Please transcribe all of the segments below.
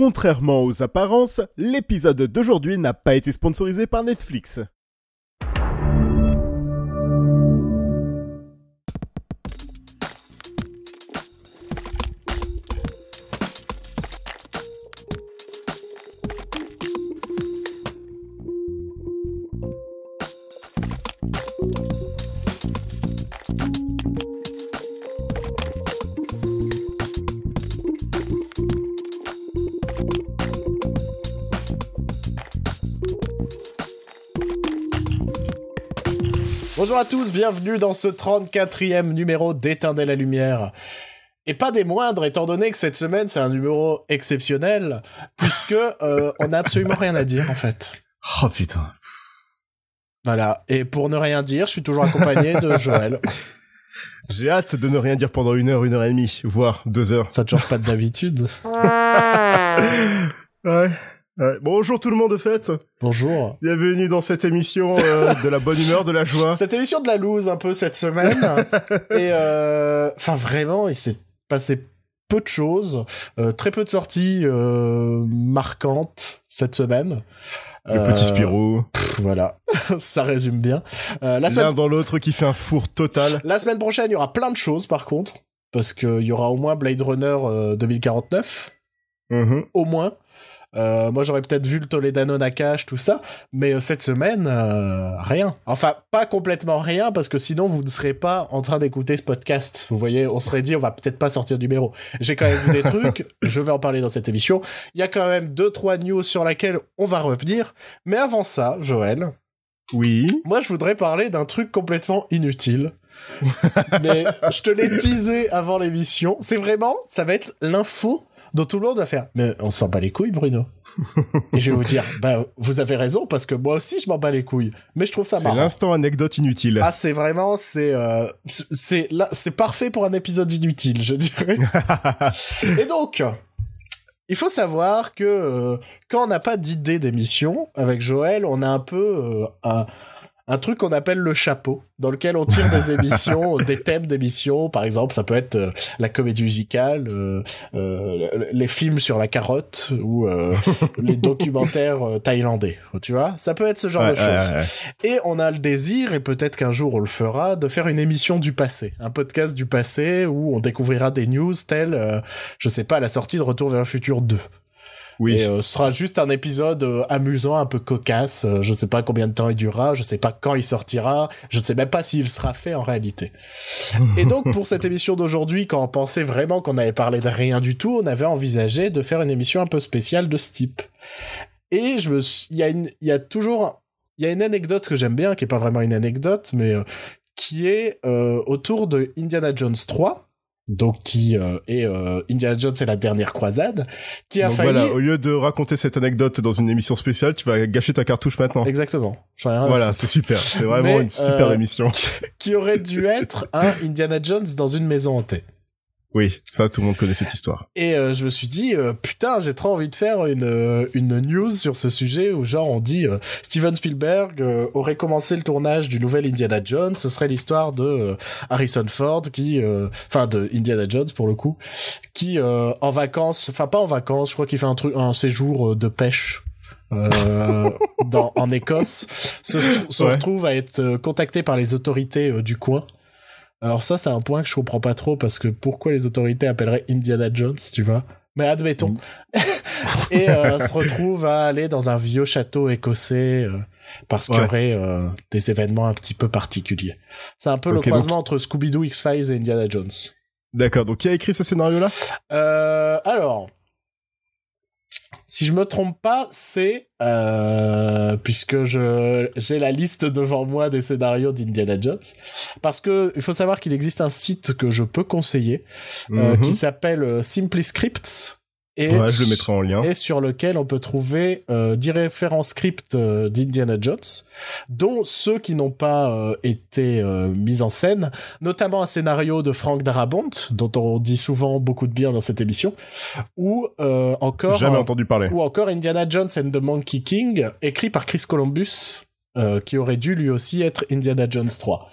Contrairement aux apparences, l'épisode d'aujourd'hui n'a pas été sponsorisé par Netflix. Bonjour à tous, bienvenue dans ce 34e numéro d'Éteindre la lumière. Et pas des moindres, étant donné que cette semaine c'est un numéro exceptionnel, puisque euh, on n'a absolument rien à dire en fait. Oh putain. Voilà, et pour ne rien dire, je suis toujours accompagné de Joël. J'ai hâte de ne rien dire pendant une heure, une heure et demie, voire deux heures. Ça te change pas d'habitude Ouais. Bonjour tout le monde de fait. Bonjour. Bienvenue dans cette émission euh, de la bonne humeur, de la joie. Cette émission de la loose un peu cette semaine. et euh, enfin vraiment, il s'est passé peu de choses, euh, très peu de sorties euh, marquantes cette semaine. Le petit Spirou. Pff, voilà, ça résume bien. La L'un semaine dans l'autre qui fait un four total. La semaine prochaine, il y aura plein de choses par contre, parce qu'il y aura au moins Blade Runner euh, 2049, Mhm. au moins. Euh, moi, j'aurais peut-être vu le Toledano Nakash, tout ça, mais euh, cette semaine, euh, rien. Enfin, pas complètement rien, parce que sinon, vous ne serez pas en train d'écouter ce podcast. Vous voyez, on serait dit, on va peut-être pas sortir du numéro. J'ai quand même vu des trucs, je vais en parler dans cette émission. Il y a quand même deux, trois news sur lesquelles on va revenir. Mais avant ça, Joël, Oui. moi, je voudrais parler d'un truc complètement inutile. Mais je te l'ai teasé avant l'émission. C'est vraiment, ça va être l'info dont tout le monde va faire. Mais on s'en bat les couilles, Bruno. Et je vais vous dire, bah, vous avez raison, parce que moi aussi, je m'en bats les couilles. Mais je trouve ça C'est marrant. l'instant anecdote inutile. Ah, c'est vraiment, c'est, euh, c'est là, c'est parfait pour un épisode inutile, je dirais. Et donc, il faut savoir que euh, quand on n'a pas d'idée d'émission avec Joël, on a un peu euh, un, un truc qu'on appelle le chapeau, dans lequel on tire des émissions, des thèmes d'émissions. Par exemple, ça peut être euh, la comédie musicale, euh, euh, les films sur la carotte ou euh, les documentaires euh, thaïlandais. Tu vois, ça peut être ce genre Ouais, de choses. ouais, ouais. Et on a le désir, et peut-être qu'un jour on le fera, de faire une émission du passé, un podcast du passé où on découvrira des news telles, euh, je sais pas, la sortie de Retour vers le futur 2. Oui. Et euh, ce sera juste un épisode euh, amusant, un peu cocasse. euh, je sais pas combien de temps il durera, je sais pas quand il sortira, je ne sais même pas s'il sera fait en réalité. Et donc pour cette émission d'aujourd'hui, quand on pensait vraiment qu'on avait parlé de rien du tout, on avait envisagé de faire une émission un peu spéciale de ce type. Et je me il y a une il y a toujours il y a une anecdote que j'aime bien qui est pas vraiment une anecdote mais qui est autour de Indiana Jones 3 donc qui euh, est euh, Indiana Jones et la dernière croisade qui a Donc failli voilà, au lieu de raconter cette anecdote dans une émission spéciale, tu vas gâcher ta cartouche maintenant. exactement rien Voilà, c'est super. C'est vraiment Mais, une super euh, émission. qui aurait dû être un Indiana Jones dans une maison hantée Oui, ça, tout le monde connaît cette histoire. Et euh, je me suis dit, euh, putain, j'ai trop envie de faire une, euh, une news sur ce sujet où genre on dit euh, Steven Spielberg euh, aurait commencé le tournage du nouvel Indiana Jones. Ce serait l'histoire de Harrison Ford qui, euh, enfin de Indiana Jones pour le coup, qui euh, en vacances, enfin pas en vacances, je crois qu'il fait un truc, un séjour de pêche. euh, dans, en Écosse se, se Ouais. retrouve à être contacté par les autorités euh, du coin alors ça, c'est un point que je comprends pas trop parce que pourquoi les autorités appelleraient Indiana Jones, tu vois? Mais admettons. et euh, se retrouve à aller dans un vieux château écossais euh, parce qu'il y aurait euh, des événements un petit peu particuliers. C'est un peu le donc- croisement entre Scooby-Doo, X-Files et Indiana Jones. D'accord, donc qui a écrit ce scénario-là? Alors, si je me trompe pas, c'est euh, puisque je j'ai la liste devant moi des scénarios d'Indiana Jones, parce que il faut savoir qu'il existe un site que je peux conseiller euh, Mhm. qui s'appelle euh, Simply Scripts. Et Ouais, je le mettrai en lien. et sur lequel on peut trouver euh, 10 référents scripts euh, d'Indiana Jones, dont ceux qui n'ont pas euh, été euh, mis en scène, notamment un scénario de Frank Darabont, dont on dit souvent beaucoup de bien dans cette émission, ou encore Jamais entendu parler. ou encore Indiana Jones and the Monkey King, écrit par Chris Columbus, euh, qui aurait dû lui aussi être Indiana Jones 3.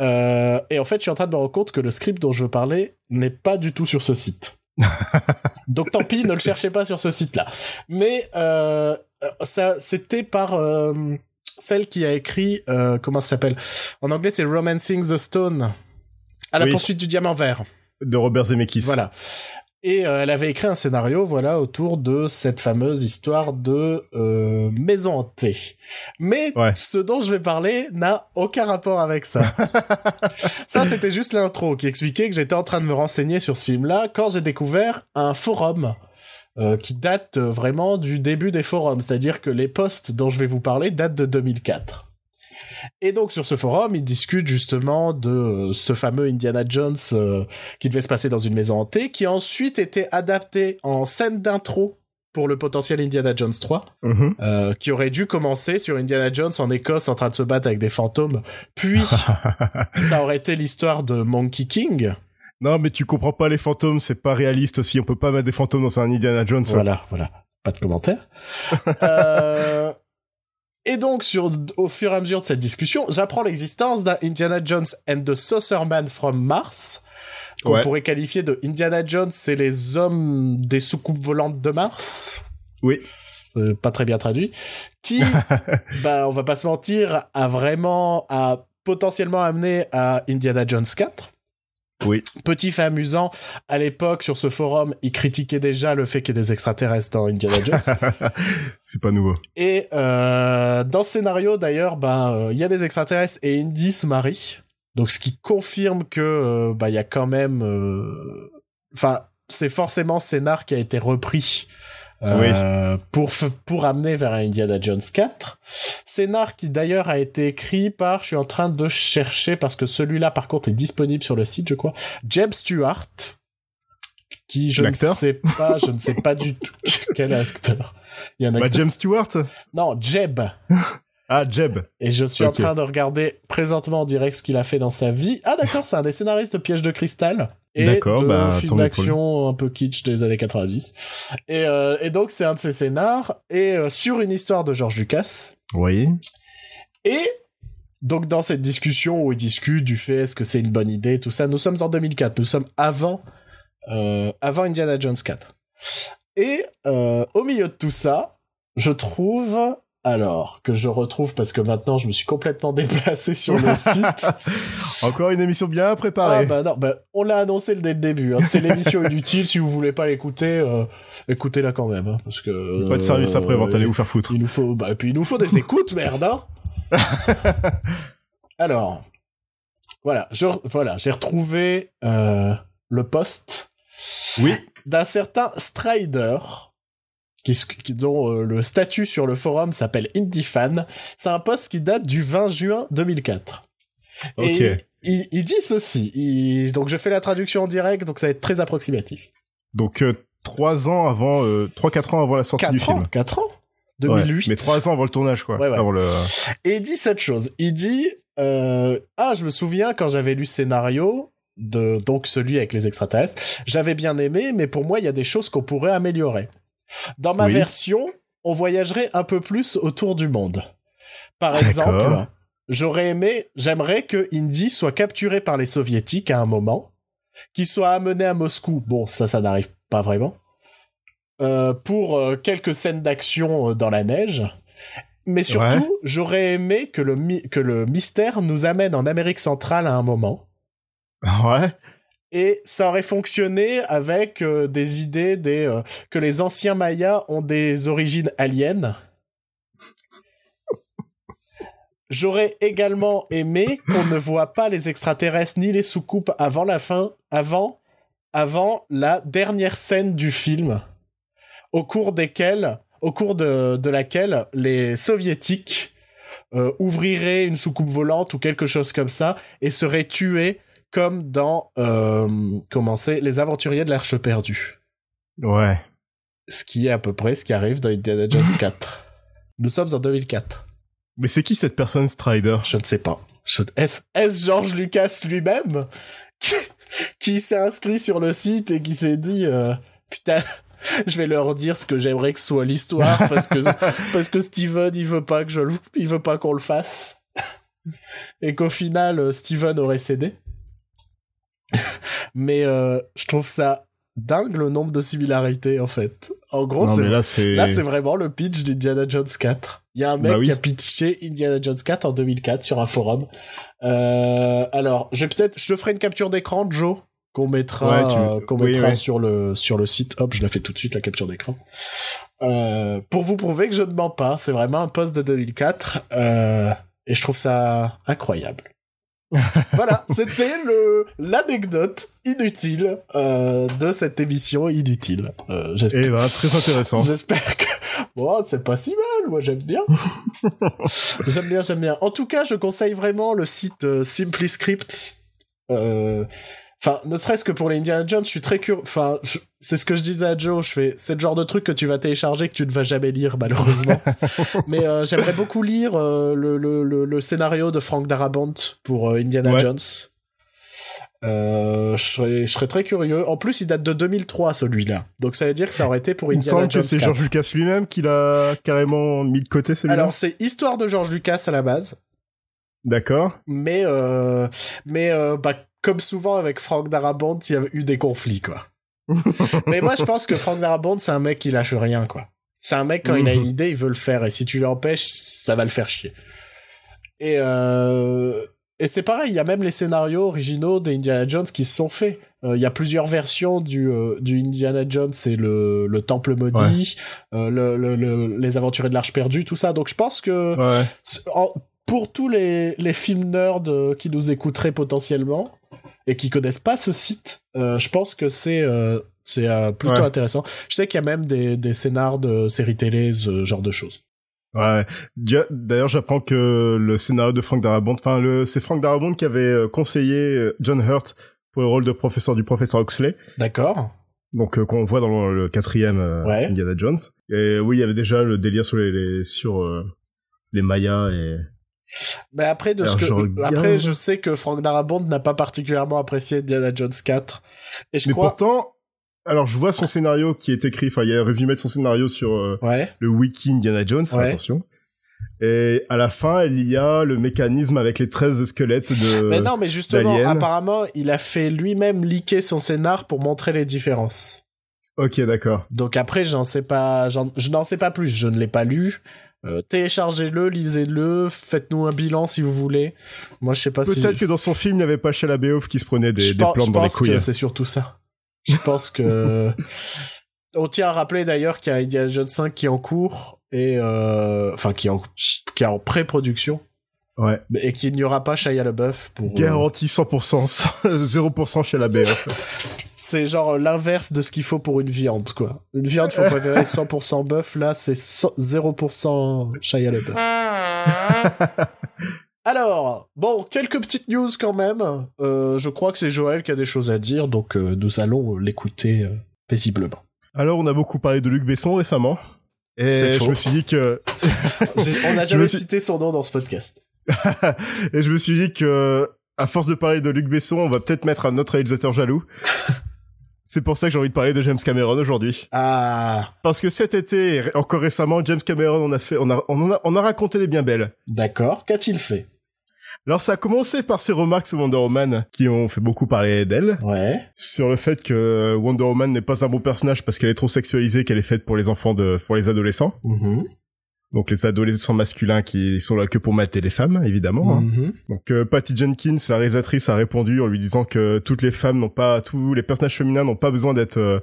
Euh, et en fait, je suis en train de me rendre compte que le script dont je parlais n'est pas du tout sur ce site. Donc tant pis, ne le cherchez pas sur ce site-là. Mais euh, ça, c'était par euh, celle qui a écrit, euh, comment ça s'appelle? En anglais, c'est Romancing the Stone, à la Oui. poursuite du diamant vert. De Robert Zemeckis. Voilà. Et euh, elle avait écrit un scénario, voilà, autour de cette fameuse histoire de euh, maison hantée. Mais Ouais. ce dont je vais parler n'a aucun rapport avec ça. ça, c'était juste l'intro qui expliquait que j'étais en train de me renseigner sur ce film-là quand j'ai découvert un forum. euh, qui date vraiment du début des forums, c'est-à-dire que les posts dont je vais vous parler datent de 2004. Et donc sur ce forum, ils discutent justement de euh, ce fameux Indiana Jones euh, qui devait se passer dans une maison hantée, qui a ensuite été adapté en scène d'intro pour le potentiel Indiana Jones 3, Mhm. euh, qui aurait dû commencer sur Indiana Jones en Écosse en train de se battre avec des fantômes, puis ça aurait été l'histoire de Monkey King. non, mais tu comprends pas les fantômes, c'est pas réaliste aussi. On peut pas mettre des fantômes dans un Indiana Jones. Voilà, voilà, pas de commentaire. Euh, Et donc, sur, au fur et à mesure de cette discussion, j'apprends l'existence d'un Indiana Jones and the Saucerman from Mars, qu'on Ouais. pourrait qualifier de Indiana Jones, c'est les hommes des soucoupes volantes de Mars. Oui. Euh, pas très bien traduit. Qui, bah, on va pas se mentir, a vraiment, a potentiellement amené à Indiana Jones 4. Oui. Petit fait amusant, à l'époque, sur ce forum, ils critiquaient déjà le fait qu'il y ait des extraterrestres dans Indiana Jones. c'est pas nouveau. Et euh, dans ce scénario, d'ailleurs, ben, euh, il y a des extraterrestres et Indy se marie. Donc, ce qui confirme que euh, bah, il y a quand même... euh, Enfin, c'est forcément scénar qui a été repris euh, pour, pour amener vers un Indiana Jones 4. Scénar qui, d'ailleurs, a été écrit par... Je suis en train de chercher, parce que celui-là, par contre, est disponible sur le site, je crois. Jeb Stewart. Qui, je ne sais pas, je ne sais pas du tout quel acteur. Il y a un Bah, James Stewart non, Jeb. Ah, Jeb. Et je suis en train de regarder présentement en direct ce qu'il a fait dans sa vie. Ah d'accord, c'est un des scénaristes de Piège de cristal. Et D'accord, de bah, film d'action un peu kitsch des années 90. Et, euh, et donc c'est un de ses scénars. Et euh, sur une histoire de George Lucas. Oui. Et donc dans cette discussion où ils discutent du fait est-ce que c'est une bonne idée, tout ça, nous sommes en 2004, nous sommes avant, euh, avant Indiana Jones 4. Et au milieu de tout ça, je trouve, alors que je retrouve parce que maintenant je me suis complètement déplacé sur le site. Encore une émission bien Ah préparée. bah non, bah, on l'a annoncé dès le début. hein. C'est l'émission inutile. Si vous voulez pas l'écouter, euh, écoutez-la quand même, hein, parce que Pas de service euh, après-vente, allez vous faire foutre. il nous faut, bah, et puis il nous faut des écoutes, merde, hein. Alors, voilà, je, voilà, j'ai retrouvé euh, le poste Oui. d'un certain Strider, qui, dont euh, le statut sur le forum s'appelle IndieFan. C'est un poste qui date du 20 juin 2004. Et Ok. il, il dit ceci. il- donc je fais la traduction en direct, donc ça va être très approximatif. Donc, euh, trois ans avant, euh, trois, quatre ans avant la sortie du 4 ans, film. 4 ans? Ouais, 2008. mais trois ans avant le tournage, quoi. Ouais, ouais. Avant le... Et il dit cette chose. Il dit euh, Ah, je me souviens quand j'avais lu le scénario, de, donc celui avec les extraterrestres, j'avais bien aimé, mais pour moi, il y a des choses qu'on pourrait améliorer. Dans ma Oui. version, on voyagerait un peu plus autour du monde. Par exemple, j'aurais aimé, j'aimerais que Indy soit capturé par les soviétiques à un moment, qu'il soit amené à Moscou. Bon, ça, ça n'arrive pas vraiment. Euh, pour euh, quelques scènes d'action euh, dans la neige. Mais surtout, Ouais. j'aurais aimé que le, que le mystère nous amène en Amérique centrale à un moment. Ouais. Et ça aurait fonctionné avec euh, des idées des, euh, que les anciens Mayas ont des origines aliens. J'aurais également aimé qu'on ne voit pas les extraterrestres ni les soucoupes avant la fin, avant, avant la dernière scène du film, au cours desquelles, au cours de, de laquelle les soviétiques euh, ouvriraient une soucoupe volante ou quelque chose comme ça et seraient tués comme dans euh, comment c'est les aventuriers de l'Arche perdue. Ouais. Ce qui est à peu près ce qui arrive dans Indiana Jones 4. Nous sommes en 2004. Mais c'est qui cette personne, Strider? Je ne sais pas. Je- Est-ce est-ce George Lucas lui-même qui, qui s'est inscrit sur le site et qui s'est dit euh, putain je vais leur dire ce que j'aimerais que soit l'histoire parce que parce que Steven il veut pas que je le, il veut pas qu'on le fasse et qu'au final euh, Steven aurait cédé mais euh, je trouve ça dingue le nombre de similarités en fait. En gros, c'est là, c'est. vraiment le pitch d'Indiana Jones 4. Il y a un mec Bah oui. qui a pitché Indiana Jones 4 en 2004 sur un forum. Euh, alors, je vais peut-être, je te ferai une capture d'écran, Joe, qu'on mettra, Ouais, tu- euh, qu'on oui, mettra oui. sur le sur le site. Hop, je la fais tout de suite la capture d'écran. Euh, pour vous prouver que je ne mens pas, c'est vraiment un post de 2004 euh, et je trouve ça incroyable. voilà, c'était le l'anecdote inutile euh, de cette émission inutile. Euh, j'espère- Eh ben, très intéressant. J'espère que bon, c'est pas si mal. Moi, j'aime bien. j'aime bien, j'aime bien. En tout cas, je conseille vraiment le site euh, Simply Scripts. Euh, Enfin, ne serait-ce que pour les Indiana Jones, je suis très curieux. Enfin, je- c'est ce que je disais à Joe. Je fais, c'est le genre de truc que tu vas télécharger que tu ne vas jamais lire, malheureusement. Mais euh, j'aimerais beaucoup lire euh, le, le, le, le scénario de Frank Darabont pour euh, Indiana Ouais. Jones. Euh, je serais, je serais très curieux. En plus, il date de 2003, celui-là. Donc, ça veut dire que ça aurait été pour Il me Indiana semble que Jones c'est 4. George Lucas lui-même qui l'a carrément mis de côté, celui-là. Alors, c'est histoire de George Lucas à la base. D'accord. Mais, euh, mais euh, bah, comme souvent avec Frank Darabont, il y a eu des conflits, quoi. mais moi, je pense que Frank Darabont, c'est un mec qui lâche rien, quoi. C'est un mec, quand il a une idée, il veut le faire. Et si tu l'empêches, ça va le faire chier. Et, euh, et c'est pareil, il y a même les scénarios originaux d'Indiana Jones qui se sont faits. Euh, Il y a plusieurs versions du, euh, du Indiana Jones, c'est le, le Temple Maudit, le, le- le- les Aventuriers de l'Arche perdue, tout ça. Donc je pense que Ouais. en- pour tous les, les films nerds qui nous écouteraient potentiellement et qui connaissent pas ce site, euh, je pense que c'est euh, c'est euh, plutôt Ouais. intéressant. Je sais qu'il y a même des, des scénars de séries télé, ce genre de choses. Ouais. D'ailleurs, j'apprends que le scénario de Frank Darabont, enfin, le, c'est Frank Darabont qui avait conseillé John Hurt pour le rôle de professeur du professeur Oxley. D'accord Donc, qu'on voit dans le, quatrième Ouais. Indiana Jones. Et oui, il y avait déjà le délire sur les, les- sur les Mayas et. Mais après, de ce que, après, je sais que Frank Darabont n'a pas particulièrement apprécié Indiana Jones 4. Et je Mais crois. pourtant, alors je vois son scénario qui est écrit, enfin, il y a un résumé de son scénario sur euh, Ouais. le wiki Indiana Jones, Ouais. attention. Et à la fin, il y a le mécanisme avec les 13 squelettes de. mais non, mais justement, apparemment, il a fait lui-même liquer son scénar pour montrer les différences. Ok, d'accord. Donc après, j'en sais pas, j'en- je n'en sais pas plus. Je ne l'ai pas lu. Euh, téléchargez-le, lisez-le, faites-nous un bilan si vous voulez. Moi, je sais pas si. Peut-être que dans son film, il n'y avait pas Shia LaBeouf qui se prenait des, des je dans les couilles. c'est surtout ça. Je pense que. On tient à rappeler d'ailleurs qu'il y a Indiana Jones 5 qui est en cours et euh, enfin qui est en qui est en pré-production Ouais. et qu'il n'y aura pas Shia LaBeouf pour. euh, Garantie 100%, 0% chez LaBeouf. c'est genre l'inverse de ce qu'il faut pour une viande quoi. Une viande faut préférer 100% bœuf là c'est 100 0% Shia LaBeouf. Alors, bon, quelques petites news quand même. Euh, je crois que c'est Joël qui a des choses à dire, donc euh, nous allons l'écouter euh, paisiblement. Alors, on a beaucoup parlé de Luc Besson récemment. Et je faux. me suis dit que, On n'a jamais suis- cité son nom dans ce podcast. et je me suis dit que, à force de parler de Luc Besson, on va peut-être mettre un autre réalisateur jaloux. C'est pour ça que j'ai envie de parler de James Cameron aujourd'hui. Ah, Parce que cet été, encore récemment, James Cameron, on a fait, on a, on en a, on a raconté des bien belles. d'accord. Qu'a-t-il fait? Alors ça a commencé par ses remarques sur Wonder Woman, qui ont fait beaucoup parler d'elle, Ouais. sur le fait que Wonder Woman n'est pas un bon personnage parce qu'elle est trop sexualisée, qu'elle est faite pour les enfants de, pour les adolescents. Mhm. Donc les adolescents masculins qui sont là que pour mater les femmes, évidemment. hein. Mhm. Donc euh, Patty Jenkins, la réalisatrice, a répondu en lui disant que toutes les femmes n'ont pas, tous les personnages féminins n'ont pas besoin d'être euh,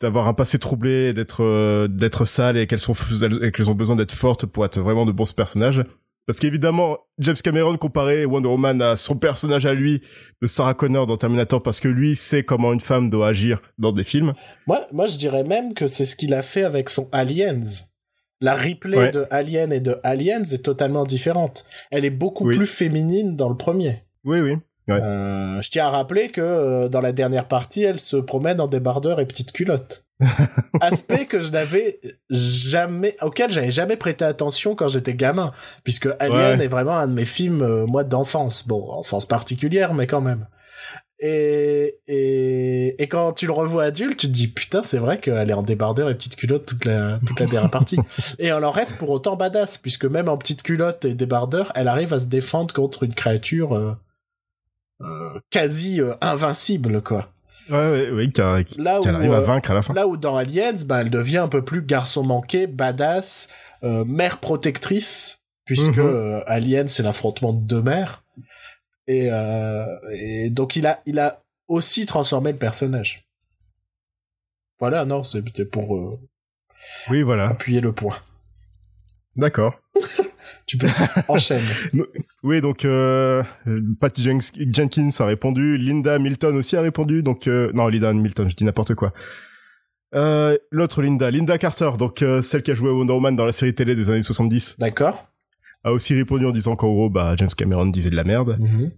d'avoir un passé troublé, d'être euh, d'être sales et qu'elles sont et qu'elles ont besoin d'être fortes pour être vraiment de bons personnages. Parce qu'évidemment, James Cameron comparait Wonder Woman à son personnage à lui de Sarah Connor dans Terminator parce que lui sait comment une femme doit agir dans des films. Moi, moi, je dirais même que c'est ce qu'il a fait avec son Aliens. La replay Ouais. de Alien et de Aliens est totalement différente. Elle est beaucoup Oui. plus féminine dans le premier. Oui, oui. Ouais. Euh, je tiens à rappeler que euh, dans la dernière partie, elle se promène en débardeur et petite culotte. Aspect que je n'avais jamais, auquel j'avais jamais prêté attention quand j'étais gamin, puisque Alien Ouais. est vraiment un de mes films, euh, moi, d'enfance. Bon, enfance particulière, mais quand même. Et, et, et quand tu le revois adulte, tu te dis, putain, c'est vrai qu'elle est en débardeur et petite culotte toute la, toute la dernière partie. Et elle en reste pour autant badass, puisque même en petite culotte et débardeur, elle arrive à se défendre contre une créature euh, euh, quasi euh, invincible, quoi. Ouais, ouais, ouais, qui- Là où, arrive à euh, vaincre à la fin. Là où dans Aliens, bah, elle devient un peu plus garçon manqué, badass, euh, mère protectrice, puisque Mhm. euh, Alien c'est l'affrontement de deux mères. Et, euh, et donc il a, il a aussi transformé le personnage. Voilà, non, c'était pour euh, Oui, voilà. appuyer le point. D'accord. Tu peux enchaîner. Oui, donc euh, Patty Jen- Jenkins a répondu, Linda Hamilton aussi a répondu, donc euh, non, Linda Hamilton, je dis n'importe quoi. L'autre Linda, Linda Carter, donc celle qui a joué Wonder Woman dans la série télé des années 70, D'accord. A aussi répondu en disant qu'en gros, bah James Cameron disait de la merde, Mhm.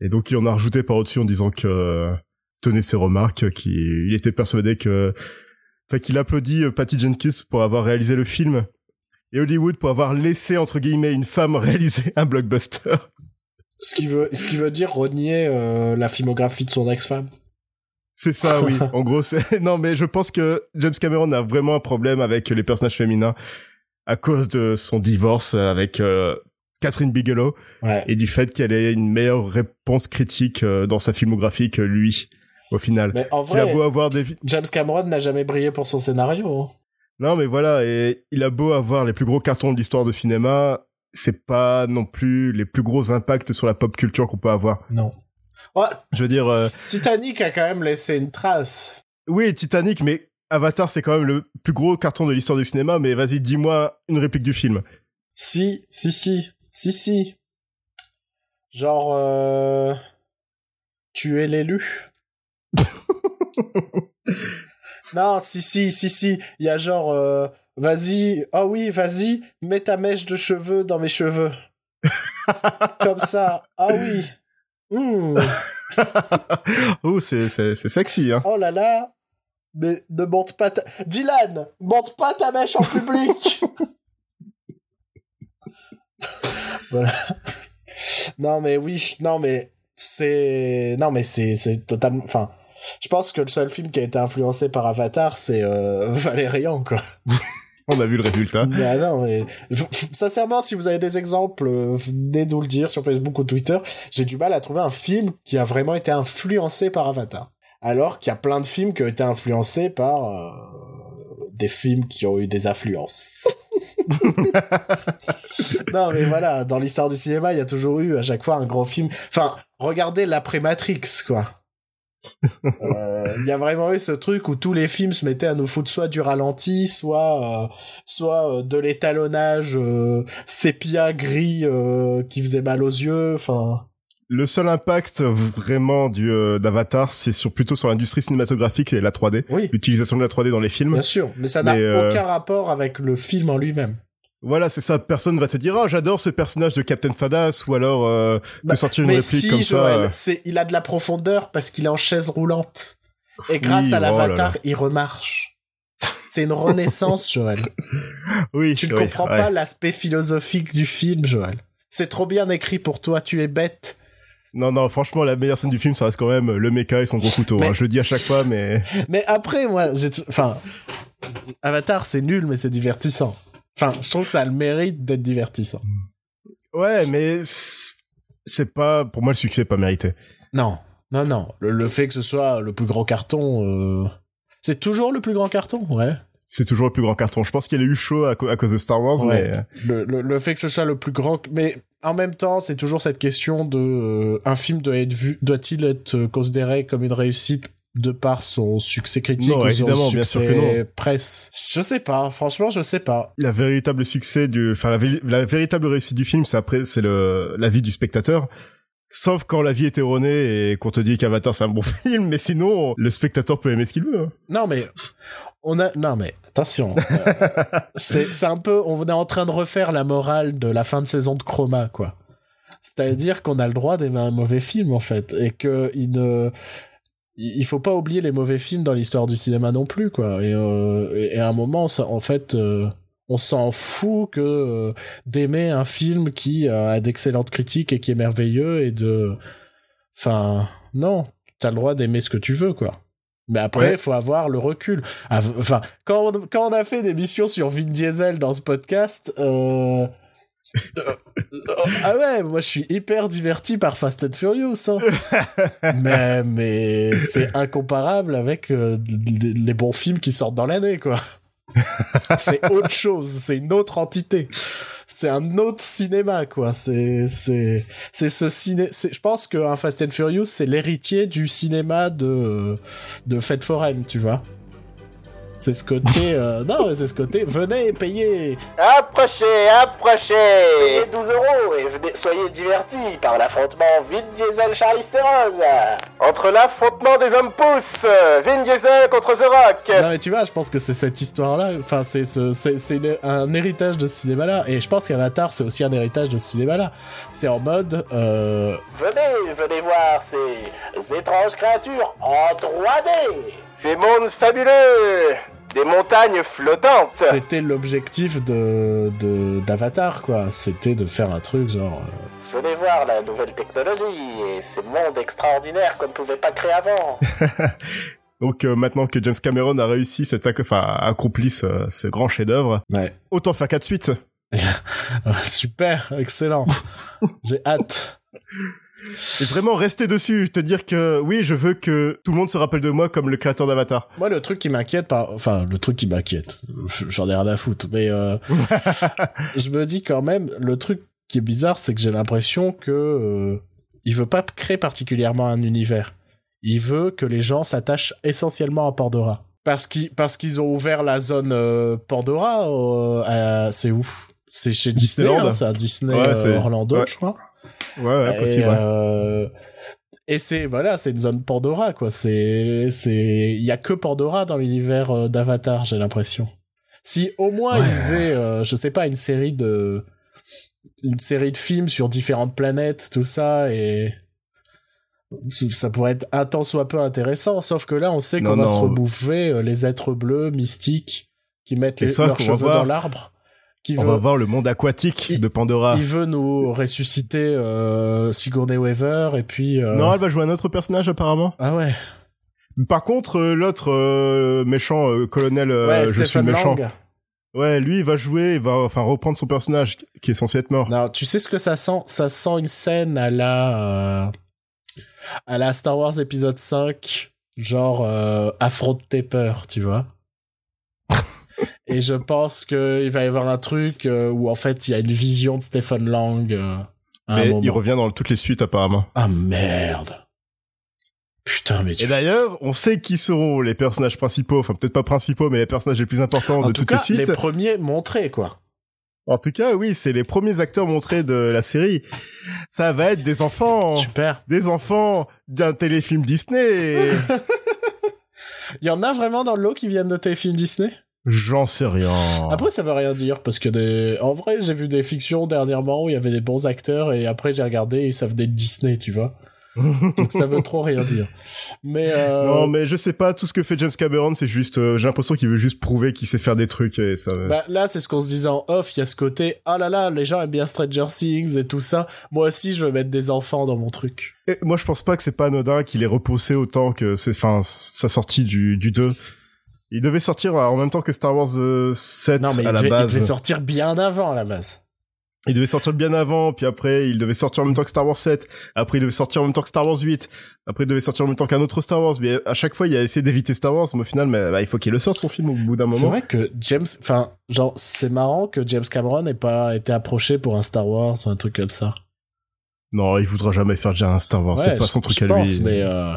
et donc il en a rajouté par au-dessus en disant que tenait ses remarques, qu'il il était persuadé que, enfin qu'il applaudit euh, Patty Jenkins pour avoir réalisé le film. Et Hollywood pour avoir laissé entre guillemets une femme réaliser un blockbuster. Ce qui veut, ce qui veut dire renier euh, la filmographie de son ex-femme. C'est ça, oui. en gros, c'est non, mais je pense que James Cameron a vraiment un problème avec les personnages féminins à cause de son divorce avec euh, Catherine Bigelow Ouais. et du fait qu'elle ait une meilleure réponse critique euh, dans sa filmographie que lui, au final. Mais en Il a vrai, beau avoir des James Cameron n'a jamais brillé pour son scénario. hein. non, mais voilà, et il a beau avoir les plus gros cartons de l'histoire du cinéma, c'est pas non plus les plus gros impacts sur la pop culture qu'on peut avoir. Non. Ouais, Je veux dire, euh, Titanic a quand même laissé une trace. Oui, Titanic, mais Avatar, c'est quand même le plus gros carton de l'histoire du cinéma, mais vas-y, dis-moi une réplique du film. Si, si, si, si, si. Genre, euh... tu es l'élu. non, si, si, si, si. Il y a genre, euh, vas-y, oh oui, vas-y, mets ta mèche de cheveux dans mes cheveux. Comme ça. Ah oui. Hmm. oh, c'est, c'est, c'est sexy, hein. Oh là là. Mais ne monte pas ta... Dylan, monte pas ta mèche en public. voilà. Non mais oui, non mais c'est non mais c'est c'est totalement enfin je pense que le seul film qui a été influencé par Avatar c'est euh, Valérian quoi. On a vu le résultat. Mais ah non mais sincèrement si vous avez des exemples euh, venez nous le dire sur Facebook ou Twitter, j'ai du mal à trouver un film qui a vraiment été influencé par Avatar. Alors qu'il y a plein de films qui ont été influencés par euh, des films qui ont eu des influences. non mais voilà, dans l'histoire du cinéma, il y a toujours eu à chaque fois un gros film. Enfin, regardez l'après Matrix quoi. Euh, Il y a vraiment eu ce truc où tous les films se mettaient à nous foutre soit du ralenti, soit euh, soit euh, de l'étalonnage euh, sépia gris euh, qui faisait mal aux yeux. Enfin, Le seul impact vraiment du, euh, d'Avatar, c'est sur, plutôt sur l'industrie cinématographique et la 3D. oui, L'utilisation de la 3D dans les films. bien sûr, mais ça n'a euh, aucun rapport avec le film en lui-même. Voilà, c'est ça. Personne va te dire, oh, j'adore ce personnage de Captain Fadas, ou alors, euh, Bah, te sortir une mais réplique si, comme Joël, ça. euh. c'est il a de la profondeur parce qu'il est en chaise roulante. Et grâce à oh là l'avatar, là. il remarche. C'est une renaissance, Joël. Oui, Tu ne oui, comprends ouais. pas l'aspect philosophique du film, Joël. C'est trop bien écrit pour toi, tu es bête. Non, non, franchement, la meilleure scène du film, ça reste quand même le mecha et son gros couteau. Mais- hein. Je le dis à chaque fois, mais Mais après, moi, j'ai... t- Enfin, Avatar, c'est nul, mais c'est divertissant. Enfin, je trouve que ça a le mérite d'être divertissant. ouais, mais c'est pas, pour moi, le succès est pas mérité. Non, non, non. Le, le fait que ce soit le plus grand carton... euh, C'est toujours le plus grand carton, ouais. C'est toujours le plus grand carton. Je pense qu'il a eu chaud à, cause de Star Wars, Ouais. mais euh, le, le, le fait que ce soit le plus grand mais en même temps c'est toujours cette question de euh, un film doit être vu doit-il être euh, considéré comme une réussite de par son succès critique Non, ou son évidemment, bien succès sûr que non. presse? Je sais pas franchement je sais pas la véritable succès du, enfin la, la véritable réussite du film, c'est après, c'est le la vie du spectateur. Sauf quand la vie est erronée et qu'on te dit qu'Avatar c'est un bon film, mais sinon le spectateur peut aimer ce qu'il veut. hein. non mais on a non mais attention euh, c'est c'est un peu on est en train de refaire la morale de la fin de saison de Chroma quoi c'est-à-dire qu'on a le droit d'aimer un mauvais film en fait et que il ne il faut pas oublier les mauvais films dans l'histoire du cinéma non plus quoi et, euh, et à un moment ça, en fait euh, on s'en fout que euh, d'aimer un film qui euh, a d'excellentes critiques et qui est merveilleux et de enfin non t'as le droit d'aimer ce que tu veux quoi mais après il Ouais. faut avoir le recul Av- enfin quand on, quand on a fait des missions sur Vin Diesel dans ce podcast euh, ah ouais, moi je suis hyper diverti par Fast and Furious. Hein. mais mais c'est incomparable avec euh, les bons films qui sortent dans l'année, quoi. C'est autre chose, c'est une autre entité. C'est un autre cinéma, quoi. C'est c'est c'est ce ciné. Je pense qu'un Fast and Furious, c'est l'héritier du cinéma de de Fête foraine, tu vois. C'est ce côté. Euh, non, c'est ce côté. Venez payer. Approchez, approchez. Payez 12 euros et venez, soyez divertis par l'affrontement Vin Diesel Charlie Theron. Entre l'affrontement des hommes pousses, Vin Diesel contre The Rock. Non mais tu vois, je pense que c'est cette histoire-là. Enfin, c'est ce, c'est un héritage de ce cinéma-là. Et je pense qu'Avatar, c'est aussi un héritage de ce cinéma-là. C'est en mode. Euh... Venez, venez voir ces étranges créatures en 3D. Ces mondes fabuleux des montagnes flottantes. C'était l'objectif de d'Avatar quoi. C'était de faire un truc genre. Euh, Venez voir la nouvelle technologie et ces mondes extraordinaires qu'on ne pouvait pas créer avant. Donc euh, maintenant que James Cameron a réussi cette enfin accompli ce, ce grand chef-d'œuvre, ouais. autant faire quatre suites. Super, excellent. J'ai hâte. Et vraiment rester dessus, te dire que oui, je veux que tout le monde se rappelle de moi comme le créateur d'Avatar. Moi, le truc qui m'inquiète, par... enfin, le truc qui m'inquiète, j'en ai rien à foutre, mais euh, je me dis quand même, le truc qui est bizarre, c'est que j'ai l'impression que euh, il veut pas créer particulièrement un univers. Il veut que les gens s'attachent essentiellement à Pandora. Parce qu'ils parce qu'ils ont ouvert la zone euh, Pandora, euh, c'est où? C'est chez Disney, hein, c'est à Disney Orlando, je crois. Ouais, ouais, possible. Et, euh, et c'est voilà, c'est une zone Pandora quoi. C'est c'est il y a que Pandora dans l'univers euh, d'Avatar, j'ai l'impression. Si au moins ils faisaient euh, je sais pas une série de une série de films sur différentes planètes, tout ça et ça pourrait être un temps soit peu intéressant, sauf que là on sait qu'on va se rebouffer les êtres bleus mystiques qui mettent les, leurs cheveux dans l'arbre on va voir le monde aquatique de Pandora. Il veut nous ressusciter euh, Sigourney Weaver et puis. Euh, non, elle va jouer un autre personnage apparemment. Ah ouais. Par contre, euh, l'autre euh, méchant colonel, je suis méchant. Ouais, lui, il va jouer, il va enfin reprendre son personnage qui est censé être mort. Non, tu sais ce que ça sent? Ça sent une scène à la à la Star Wars épisode 5, genre affronte tes peurs, tu vois. Et je pense qu'il va y avoir un truc euh, où en fait il y a une vision de Stephen Lang. Euh, mais il revient dans toutes les suites apparemment. Ah merde. Putain, mais Et d'ailleurs, on sait qui seront les personnages principaux, enfin peut-être pas principaux, mais les personnages les plus importants de toutes ces suites. les premiers montrés, quoi. En tout cas, oui, c'est les premiers acteurs montrés de la série. Ça va être des enfants. Super. Des enfants d'un téléfilm Disney. Il y en a vraiment dans le lot qui viennent de téléfilms Disney? J'en sais rien. Après, ça veut rien dire parce que des... en vrai, j'ai vu des fictions dernièrement où il y avait des bons acteurs et après j'ai regardé et ça venait de Disney, tu vois. Donc ça veut trop rien dire. Mais euh... non, mais je sais pas. Tout ce que fait James Cameron, c'est juste. Euh, j'ai l'impression qu'il veut juste prouver qu'il sait faire des trucs et ça. Bah là, c'est ce qu'on se disait en off. Il y a ce côté. Ah là là, les gens aiment bien Stranger Things et tout ça. Moi aussi, je veux mettre des enfants dans mon truc. Et moi, je pense pas que c'est pas anodin qu'il ait repoussé autant que c'est. Enfin, sa sortie du du 2 il devait sortir en même temps que Star Wars 7 euh, non, mais à la base. Il devait sortir bien avant à la base. Il devait sortir bien avant, puis après il devait sortir en même temps que Star Wars 7, après il devait sortir en même temps que Star Wars 8, après il devait sortir en même temps qu'un autre Star Wars, mais à chaque fois il a essayé d'éviter Star Wars, mais au final mais, bah, il faut qu'il le sorte son film au bout d'un moment. C'est vrai que James, enfin genre c'est marrant que James Cameron n'ait pas été approché pour un Star Wars ou un truc comme ça. Non, il voudra jamais faire déjà un Star Wars, c'est pas son truc à lui. Mais euh,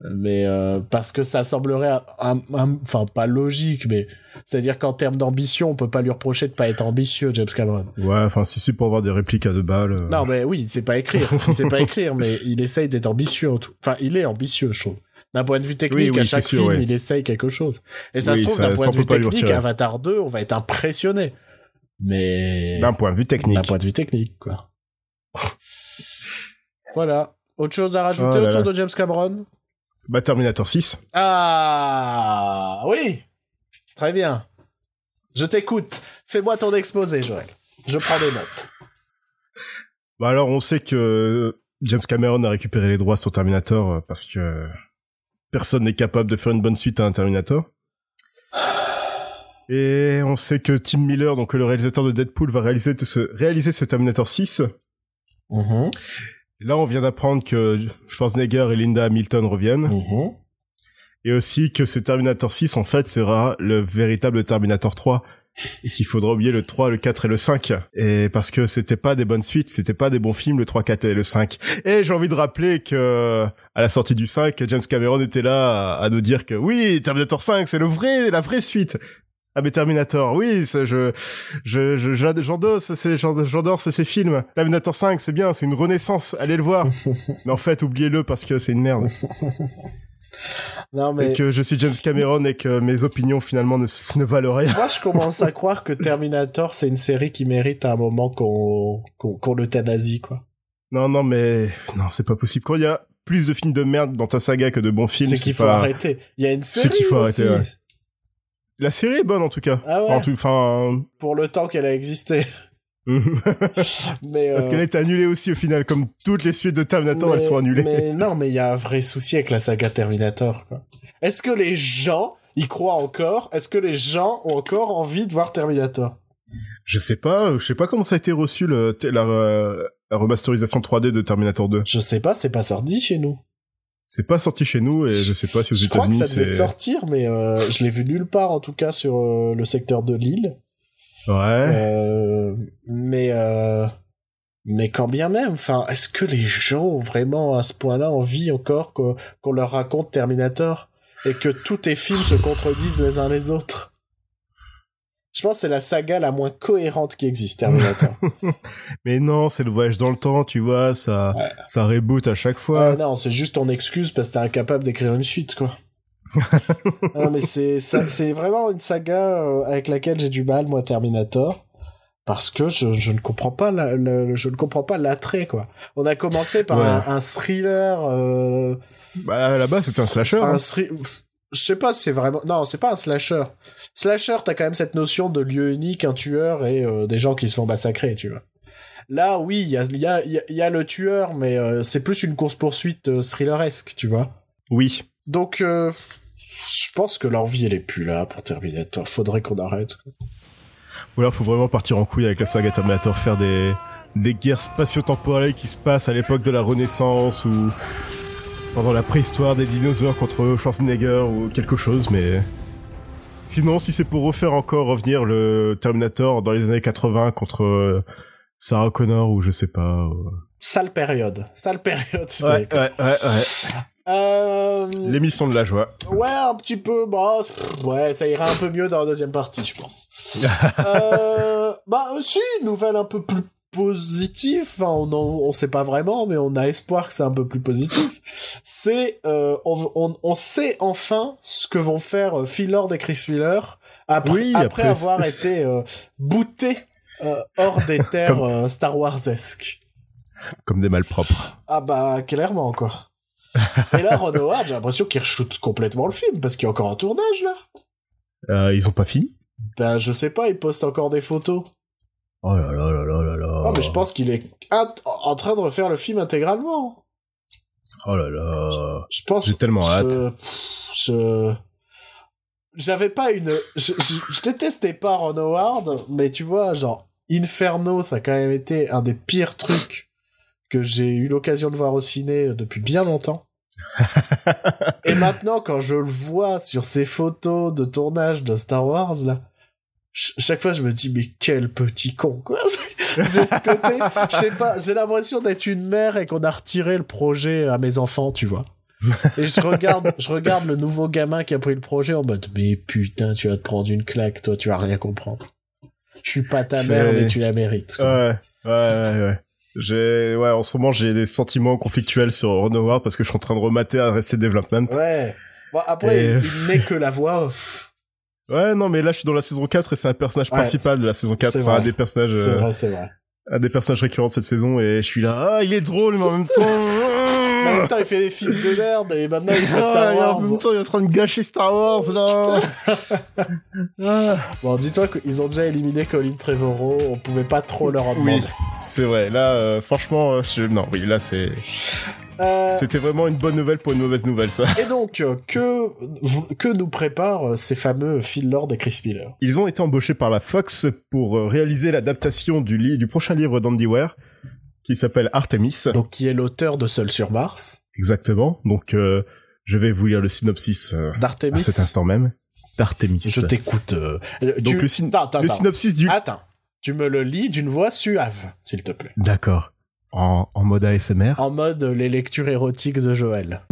mais euh, parce que ça semblerait enfin pas logique mais c'est à dire qu'en termes d'ambition on peut pas lui reprocher de pas être ambitieux James Cameron. Ouais enfin si c'est pour avoir des répliques à deux balles euh. non mais oui il sait pas écrire. Il sait pas écrire mais il essaye d'être ambitieux en tout. Enfin il est ambitieux je trouve. D'un point de vue technique à chaque film il essaye quelque chose. Et ça se trouve d'un point de vue technique Avatar 2 on va être impressionné. Mais d'un point de vue technique. D'un point de vue technique quoi. Voilà. Autre chose à rajouter oh autour de James Cameron? Bah, Terminator 6. Ah, oui. Très bien. Je t'écoute. Fais-moi ton exposé, Joël. Je prends des notes. Bah alors, on sait que James Cameron a récupéré les droits sur Terminator euh, parce que personne n'est capable de faire une bonne suite à un Terminator. Et on sait que Tim Miller, donc le réalisateur de Deadpool, va réaliser ce, réaliser ce Terminator 6. Mhm. Là, on vient d'apprendre que Schwarzenegger et Linda Hamilton reviennent. Mhm. Et aussi que ce Terminator 6, en fait, sera le véritable Terminator 3. Et qu'il faudra oublier le 3, le 4 et le 5. Et parce que c'était pas des bonnes suites, c'était pas des bons films, le 3, 4 et le 5. Et j'ai envie de rappeler que, à la sortie du 5, James Cameron était là à, à nous dire que oui, Terminator 5, c'est le vrai, la vraie suite. Ah mais Terminator, oui, je, je, j'endosse, ces, films. Terminator 5, c'est bien, c'est une renaissance, allez le voir. mais en fait, oubliez-le parce que c'est une merde. Non, mais Et que je suis James Cameron et que mes opinions finalement ne, ne valent rien. moi, je commence à croire que Terminator, c'est une série qui mérite à un moment qu'on qu'on l'euthanasie, quoi. Non, non, mais non, c'est pas possible. Quand il y a plus de films de merde dans ta saga que de bons films, C'est qu'il faut pas- arrêter. Il y a une C'est série qu'il faut aussi, arrêter, ouais. La série est bonne en tout cas. Ah ouais En tout, enfin, pour le temps qu'elle a existé. mais parce euh, qu'elle a été annulée aussi au final, comme toutes les suites de Terminator, mais- elles sont annulées. Mais non, mais il y a un vrai souci avec la saga Terminator. Est-ce que les gens y croient encore? Est-ce que les gens ont encore envie de voir Terminator? Je sais pas, je sais pas comment ça a été reçu le, la, euh, la remasterisation 3D de Terminator 2. Je sais pas, c'est pas sorti chez nous. C'est pas sorti chez nous et je sais pas si aux Je crois que États-Unis ça devait sortir, mais euh, je l'ai vu nulle part, en tout cas sur euh, le secteur de Lille. Ouais. Euh, mais mais quand bien même, enfin, est-ce que les gens ont vraiment à ce point-là envie encore qu'on leur raconte Terminator et que tous tes films se contredisent les uns les autres? Je pense que c'est la saga la moins cohérente qui existe, Terminator. Mais non, c'est le voyage dans le temps, tu vois, ça, Ouais. ça reboot à chaque fois. non, c'est juste ton excuse parce que t'es incapable d'écrire une suite, quoi. non, mais c'est c'est vraiment une saga euh, avec laquelle j'ai du mal, moi, Terminator. Parce que je, je ne comprends pas la- le, je ne comprends pas l'attrait quoi. On a commencé par Ouais. un, un thriller. Euh, Bah, là-bas, c'était un slasher. un hein. Je sais pas c'est vraiment. Non, c'est pas un slasher. Slasher, t'as quand même cette notion de lieu unique, un tueur et euh, des gens qui se font massacrer, tu vois. Là, oui, il y a, y, a, il y a- il y a le tueur, mais euh, c'est plus une course-poursuite euh, thrilleresque, tu vois. Oui. Donc, euh, je pense que l'envie, elle est plus là pour Terminator. Faudrait qu'on arrête. quoi. Ou alors, faut vraiment partir en couille avec la saga Terminator, faire des, des guerres spatio-temporelles qui se passent à l'époque de la Renaissance ou pendant la préhistoire des dinosaures contre Schwarzenegger ou quelque chose, mais... Sinon, si c'est pour refaire encore revenir le Terminator dans les années 80 contre euh, Sarah Connor ou je sais pas... euh. Sale période. Sale période. Ouais, ouais, ouais, ouais. Euh, L'émission de la joie. ouais, un petit peu. Bah, pff, ouais, ça ira un peu mieux dans la deuxième partie, je pense. euh, bah, euh, si, nouvelle un peu plus positive. Enfin, on, en- on sait pas vraiment, mais on a espoir que c'est un peu plus positif. C'est, euh, on, on, on sait enfin ce que vont faire euh, Phil Lord et Chris Miller après, Oui, après, après- avoir été euh, bootés euh, hors des terres Star Wars-esques. Comme des malpropres. Ah bah, clairement, quoi. Et là, Ron Howard, j'ai l'impression qu'il reshoot complètement le film, parce qu'il y a encore un tournage, là. Ils ont pas fini? Ben, je sais pas, il poste encore des photos. Oh là là là mais je pense qu'il est en train de refaire le film intégralement. Oh là là. Je pense... J'ai tellement hâte. J'avais pas une... Je, je- je détestais pas Ron Howard, mais tu vois, genre, Inferno, ça a quand même été un des pires trucs que j'ai eu l'occasion de voir au ciné depuis bien longtemps. Et maintenant, quand je le vois sur ces photos de tournage de Star Wars, là, chaque fois, je me dis, mais quel petit con, quoi. j'ai ce côté, je sais pas, j'ai l'impression d'être une mère et qu'on a retiré le projet à mes enfants, tu vois. Et je regarde, je regarde le nouveau gamin qui a pris le projet en mode, mais putain, tu vas te prendre une claque, toi, tu vas rien comprendre. Je suis pas ta mère, mais tu la mérites. quoi. Ouais, ouais, ouais, ouais. J'ai, ouais, en ce moment, j'ai des sentiments conflictuels sur Howard parce que je suis en train de remater Arrested Development. Ouais. Bon, après, Et- il, il n'est que la voix off. Ouais, non, mais là, je suis dans la saison 4 et c'est un personnage Ouais, principal de la saison 4. c'est Enfin, un des personnages, C'est euh, vrai, c'est vrai. un des personnages récurrents de cette saison et je suis là, ah, il est drôle, mais en même temps, Mais en même temps, il fait des films de merde et maintenant il fait Ah, Star et en Wars. même temps, il est en train de gâcher Star Wars, là. Ah. Bon, dis-toi qu'ils ont déjà éliminé Colin Trevorrow, on pouvait pas trop leur en Oui, demander. c'est vrai. Là, euh, franchement, euh, je... non, oui, là, c'est, Euh, C'était vraiment une bonne nouvelle pour une mauvaise nouvelle, ça. et donc, euh, que, que nous préparent ces fameux Phil Lord et Chris Miller? Ils ont été embauchés par la Fox pour euh, réaliser l'adaptation du, li- du prochain livre d'Andy Ware, qui s'appelle Artemis. Donc, qui est l'auteur de Seul sur Mars, Exactement. Donc, euh, je vais vous lire le synopsis euh, à cet instant même. D'Artemis. Je t'écoute. Donc, tu- le, syn- Attends, attends, le attends. synopsis du... Attends, tu me le lis d'une voix suave, s'il te plaît. D'accord. En, en mode ASMR. En mode les lectures érotiques de Joël.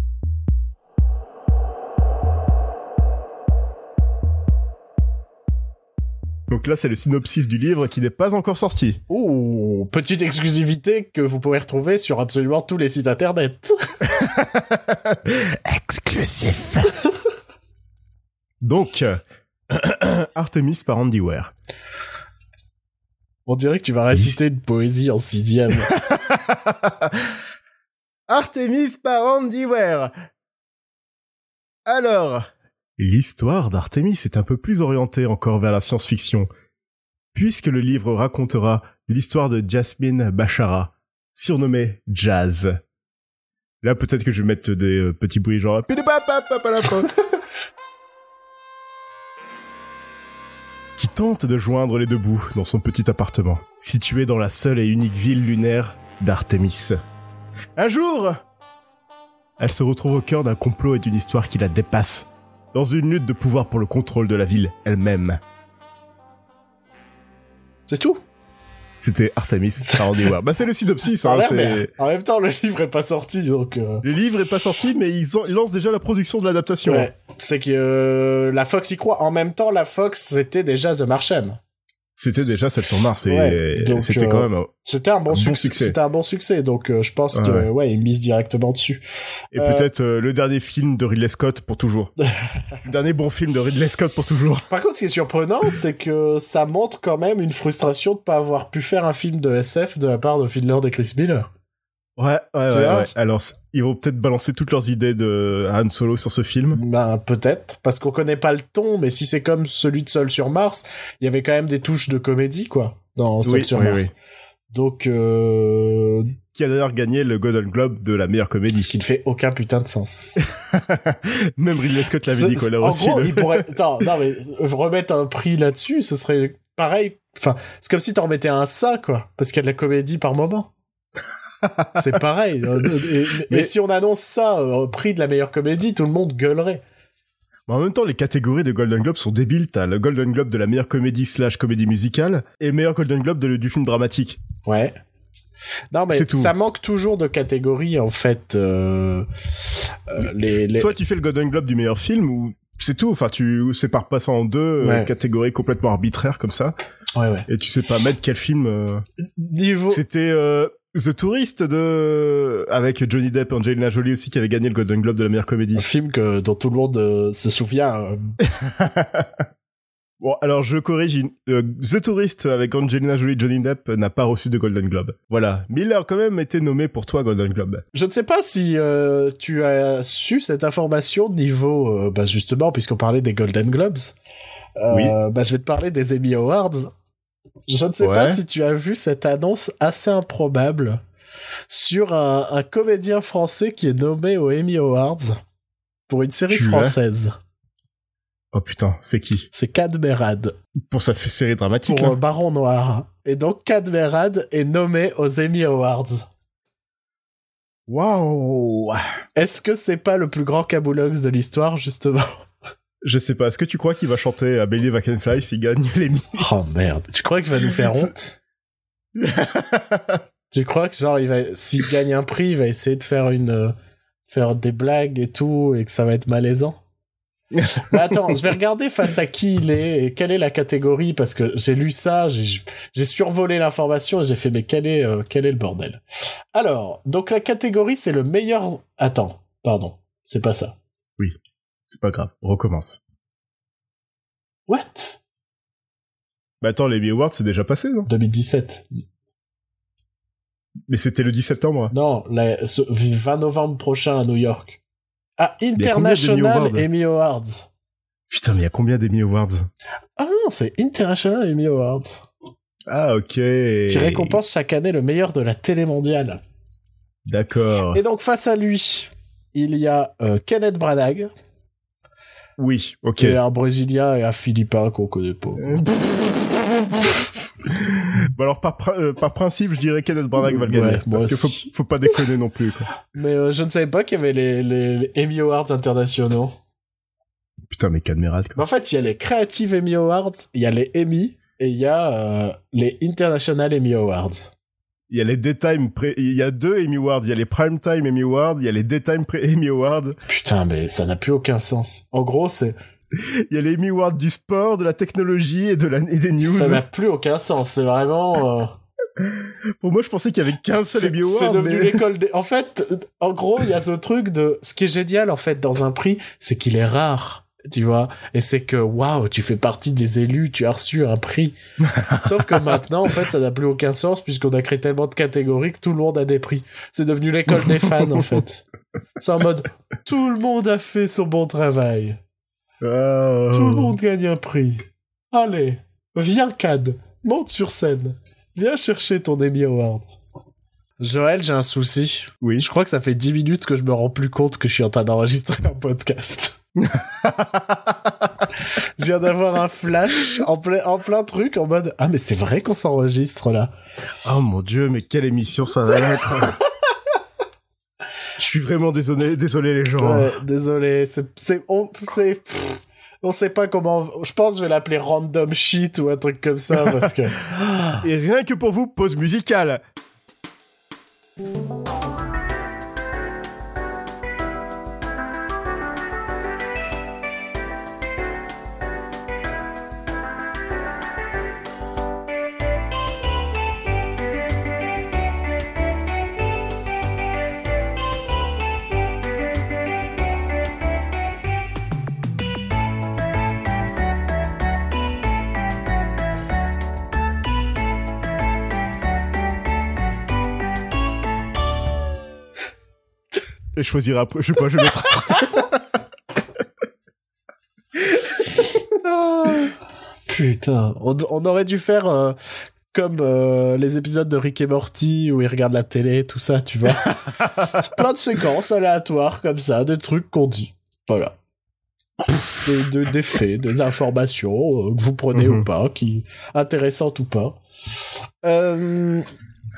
Donc là, c'est le synopsis du livre qui n'est pas encore sorti. Ouh, petite exclusivité que vous pouvez retrouver sur absolument tous les sites internet. Exclusif. Donc, euh, Artemis par Andy Ware. On dirait que tu vas réciter une poésie en sixième. Artemis par Andy Ware. Alors, l'histoire d'Artemis est un peu plus orientée encore vers la science-fiction, puisque le livre racontera l'histoire de Jasmine Bachara, surnommée Jazz. Là, peut-être que je vais mettre des euh, petits bruits genre... qui tente de joindre les deux bouts dans son petit appartement, situé dans la seule et unique ville lunaire d'Artemis. Un jour, elle se retrouve au cœur d'un complot et d'une histoire qui la dépasse, dans une lutte de pouvoir pour le contrôle de la ville elle-même. C'est tout? C'était Artemis par Andy. Bah c'est le synopsis, hein, En même temps, le livre est pas sorti, donc... euh, Le livre est pas sorti, mais ils, ont- ils lancent déjà la production de l'adaptation. Ouais, c'est que euh, la Fox y croit. En même temps, la Fox, c'était déjà The Martian. C'était déjà celle sur Mars, et Ouais, c'était euh, quand même... C'était un bon, Un succès. C'était un bon succès, donc euh, je pense que ouais. ouais, ils misent directement dessus. Et euh, peut-être euh, le dernier film de Ridley Scott pour toujours. le dernier bon film de Ridley Scott pour toujours. Par contre, ce qui est surprenant, c'est que ça montre quand même une frustration de pas avoir pu faire un film de SF de la part de Lord et Chris Miller. Ouais, ouais, Tu ouais, vois ouais. Alors, ils vont peut-être balancer toutes leurs idées de Han Solo sur ce film. Ben peut-être, parce qu'on connaît pas le ton, mais si c'est comme celui de Seul sur Mars, il y avait quand même des touches de comédie, quoi, dans Seul Oui, sur oui, Mars. oui. Donc, euh, Qui a d'ailleurs gagné le Golden Globe de la meilleure ce comédie. qui ne fait aucun putain de sens. Même Ridley Scott l'avait Ce- dit qu'on a en reçu. gros, le- il pourrait. Attends, non mais euh, remettre un prix là-dessus, ce serait pareil. Enfin, c'est comme si t'en remettais un ça, quoi, parce qu'il y a de la comédie par moment. c'est pareil. Euh, Et, Mais- et si on annonce ça euh, au prix de la meilleure comédie, tout le monde gueulerait. Mais en même temps, les catégories de Golden Globe sont débiles. T'as le Golden Globe de la meilleure comédie slash comédie musicale et le meilleur Golden Globe de- du film dramatique. Ouais. Non mais tout. ça manque toujours de catégories en fait. euh, euh, les, les... Soit tu fais le Golden Globe du meilleur film ou c'est tout. Enfin, tu sépares pas ça en deux euh, catégories complètement arbitraires comme ça. Ouais ouais. Et tu sais pas mettre quel film. Niveau. C'était The Tourist de avec Johnny Depp et Angelina Jolie aussi qui avait gagné le Golden Globe de la meilleure comédie. Un film que dont tout le monde euh, se souvient. euh, Bon, alors je corrige. euh, The Tourist avec Angelina Jolie et Johnny Depp n'a pas reçu de Golden Globe. Voilà. A quand même été nommé pour toi Golden Globe. Je ne sais pas si euh, tu as su cette information niveau, bah justement, puisqu'on parlait des Golden Globes. Oui. Bah, je vais te parler des Emmy Awards. Je ne sais Ouais. pas si tu as vu cette annonce assez improbable sur un, un comédien français qui est nommé aux Emmy Awards pour une série Tu française. Oh putain, c'est qui? C'est Cad Merad Pour sa série dramatique. pour là. euh, Baron Noir. Et donc Cad Merad est nommé aux Emmy Awards. Waouh Est-ce que c'est pas le plus grand caboulox de l'histoire, justement? Je sais pas. Est-ce que tu crois qu'il va chanter à Bailey I Can Fly s'il gagne l'Emmy Oh merde. Tu crois qu'il va nous faire honte? Tu crois que genre il va s'il gagne un prix, il va essayer de faire une euh, faire des blagues et tout et que ça va être malaisant? Mais attends, je vais regarder face à qui il est et quelle est la catégorie parce que j'ai lu ça, j'ai j'ai survolé l'information et j'ai fait mais quel est euh, quel est le bordel? Alors, donc la catégorie c'est le meilleur Attends, pardon, c'est pas ça. C'est pas grave. On recommence. What? Bah attends, les Awards c'est déjà passé, non? 2017. Mais c'était le 10 septembre. Non, ce 20 novembre prochain à New York. Ah, d'Emmy International Emmy Awards. Putain, mais il y a combien d'Emmy Awards? Ah non, c'est International Emmy Awards. Ah ok. Qui récompense chaque année le meilleur de la télé mondiale. D'accord. Et donc face à lui, il y a euh, Kenneth Branagh, Oui, ok. est un Brésilien et un Philippin qu'on connaît pas. Bon alors par, pr- euh, par principe, je dirais Kenneth Branagh va le gagner. Ouais, parce qu'il faut, aussi. faut pas déconner non plus. Quoi. Mais euh, je ne savais pas qu'il y avait les, les, les Emmy Awards internationaux. Putain, mais Cadmerade, Mais quoi. en fait, il y a les Creative Emmy Awards, il y a les Emmy et il y a euh, les International Emmy Awards. Il y a les Daytime, pré- il y a deux Emmy Awards. Il y a les Primetime Emmy Awards, il y a les Daytime pré- Emmy Awards. Putain, mais ça n'a plus aucun sens. En gros, c'est Il y a les Emmy Awards du sport, de la technologie et de la et des news. ça n'a plus aucun sens. C'est vraiment. euh, Pour moi, je pensais qu'il y avait qu'un seul C'est Emmy c'est Award. devenu mais- l'école des. En fait, en gros, il y a ce truc de. Ce qui est génial, en fait, dans un prix, c'est qu'il est rare. Tu vois, et c'est que waouh, tu fais partie des élus, tu as reçu un prix. Sauf que maintenant, en fait, ça n'a plus aucun sens puisqu'on a créé tellement de catégories que tout le monde a des prix. C'est devenu l'école des fans, en fait. C'est en mode tout le monde a fait son bon travail. Oh. Tout le monde gagne un prix. Allez, viens Cad, monte sur scène. Viens chercher ton Emmy Awards. Joël, j'ai un souci. Oui. Je crois que ça fait 10 minutes que je me rends plus compte que je suis en train d'enregistrer un podcast. Je viens d'avoir un flash en plein, en plein truc en mode Ah, mais c'est vrai qu'on s'enregistre là. Oh mon dieu, mais quelle émission ça va être. Je suis vraiment désolé, désolé les gens. Ouais, désolé, c'est, c'est, on, c'est, pff, on sait pas comment. Je pense que je vais l'appeler random shit ou un truc comme ça parce que. Et rien que pour vous, pause musicale. Et je choisirai après. Je sais pas, je mettrai. Putain, on, on aurait dû faire euh, comme euh, les épisodes de Rick et Morty où ils regardent la télé, tout ça, tu vois. Plein de séquences aléatoires comme ça, des trucs qu'on dit. Voilà. Des, de- des faits, des informations euh, que vous prenez Mhm. ou pas, qui intéressantes ou pas.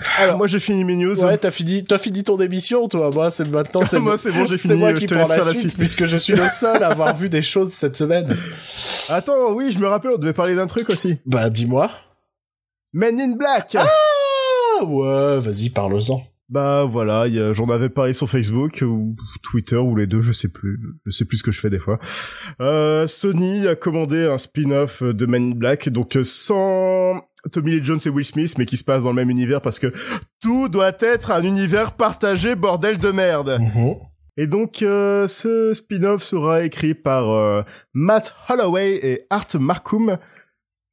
Euh, alors, Moi, j'ai fini mes news. ouais, t'as fini, t'as fini ton émission, toi. Moi, c'est maintenant, c'est Moi, c'est bon, j'ai c'est fini. moi je qui prends la la suite. puisque je suis le seul à avoir vu des choses cette semaine. Attends, oui, je me rappelle, on devait parler d'un truc aussi. Bah, dis-moi. Men in Black. Ah ouais, vas-y, parle-en. Bah voilà, j'en avais parlé sur Facebook ou Twitter ou les deux, je sais plus. Je sais plus ce que je fais des fois. Euh, Sony a commandé un spin-off de Men in Black, donc euh, sans Tommy Lee Jones et Will Smith, mais qui se passe dans le même univers parce que tout doit être un univers partagé, bordel de merde. Et donc, euh, ce spin-off sera écrit par euh, Matt Holloway et Art Markham,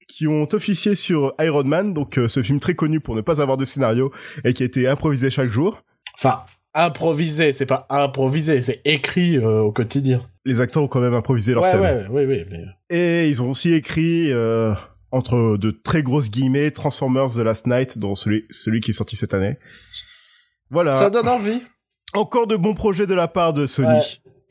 qui ont officié sur Iron Man, donc euh, ce film très connu pour ne pas avoir de scénario et qui a été improvisé chaque jour. Enfin, improvisé, c'est pas improvisé, c'est écrit au quotidien. Les acteurs ont quand même improvisé leur Ouais, scène. ouais, ouais, ouais, mais... Et ils ont aussi écrit, entre de très grosses guillemets, Transformers The Last Night, dont celui, celui qui est sorti cette année. Voilà. Ça donne envie. Encore de bons projets de la part de Sony. Ouais.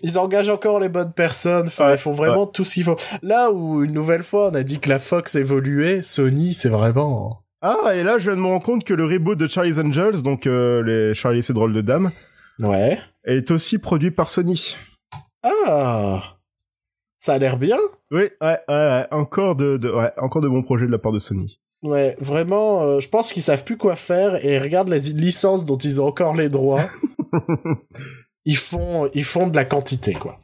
Ils engagent encore les bonnes personnes. Enfin, Ouais, ils font vraiment tout ce qu'il faut. Là où, une nouvelle fois, on a dit que la Fox évoluait, Sony, c'est vraiment... Ah, et là, je viens de me rendre compte que le reboot de Charlie's Angels, donc euh, les Charlie et ses drôles de dames, Ouais. est aussi produit par Sony. Ah Ça a l'air bien Oui, ouais, ouais, ouais, encore de, de, ouais, encore de bons projets de la part de Sony. Ouais, vraiment, euh, je pense qu'ils savent plus quoi faire et regarde les licences dont ils ont encore les droits. ils font, ils font de la quantité, quoi.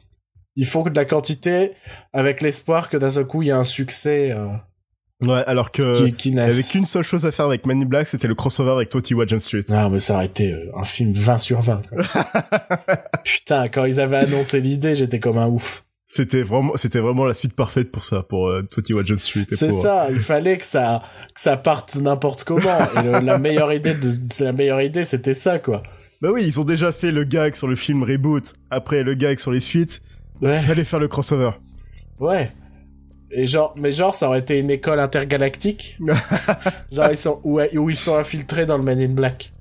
Ils font de la quantité avec l'espoir que d'un seul coup il y a un succès euh, Ouais, alors que qui, qui avait qu'une seule chose à faire avec Man in Black, c'était le crossover avec 21 Jump Street. Non, mais ça aurait été euh, un film 20 sur 20. quoi. Putain, quand ils avaient annoncé l'idée, j'étais comme un ouf. C'était vraiment, c'était vraiment la suite parfaite pour ça, pour euh, 21 Jump Street. et C'est pour- ça, il fallait que ça, que ça parte n'importe comment. Et le- la meilleure idée, de, la meilleure idée, c'était ça, quoi. Bah oui, ils ont déjà fait le gag sur le film Reboot, après le gag sur les suites. Ouais. Il fallait faire le crossover. Ouais. Et genre, mais genre, ça aurait été une école intergalactique. genre, ils sont, où, où ils sont infiltrés dans le Man in Black.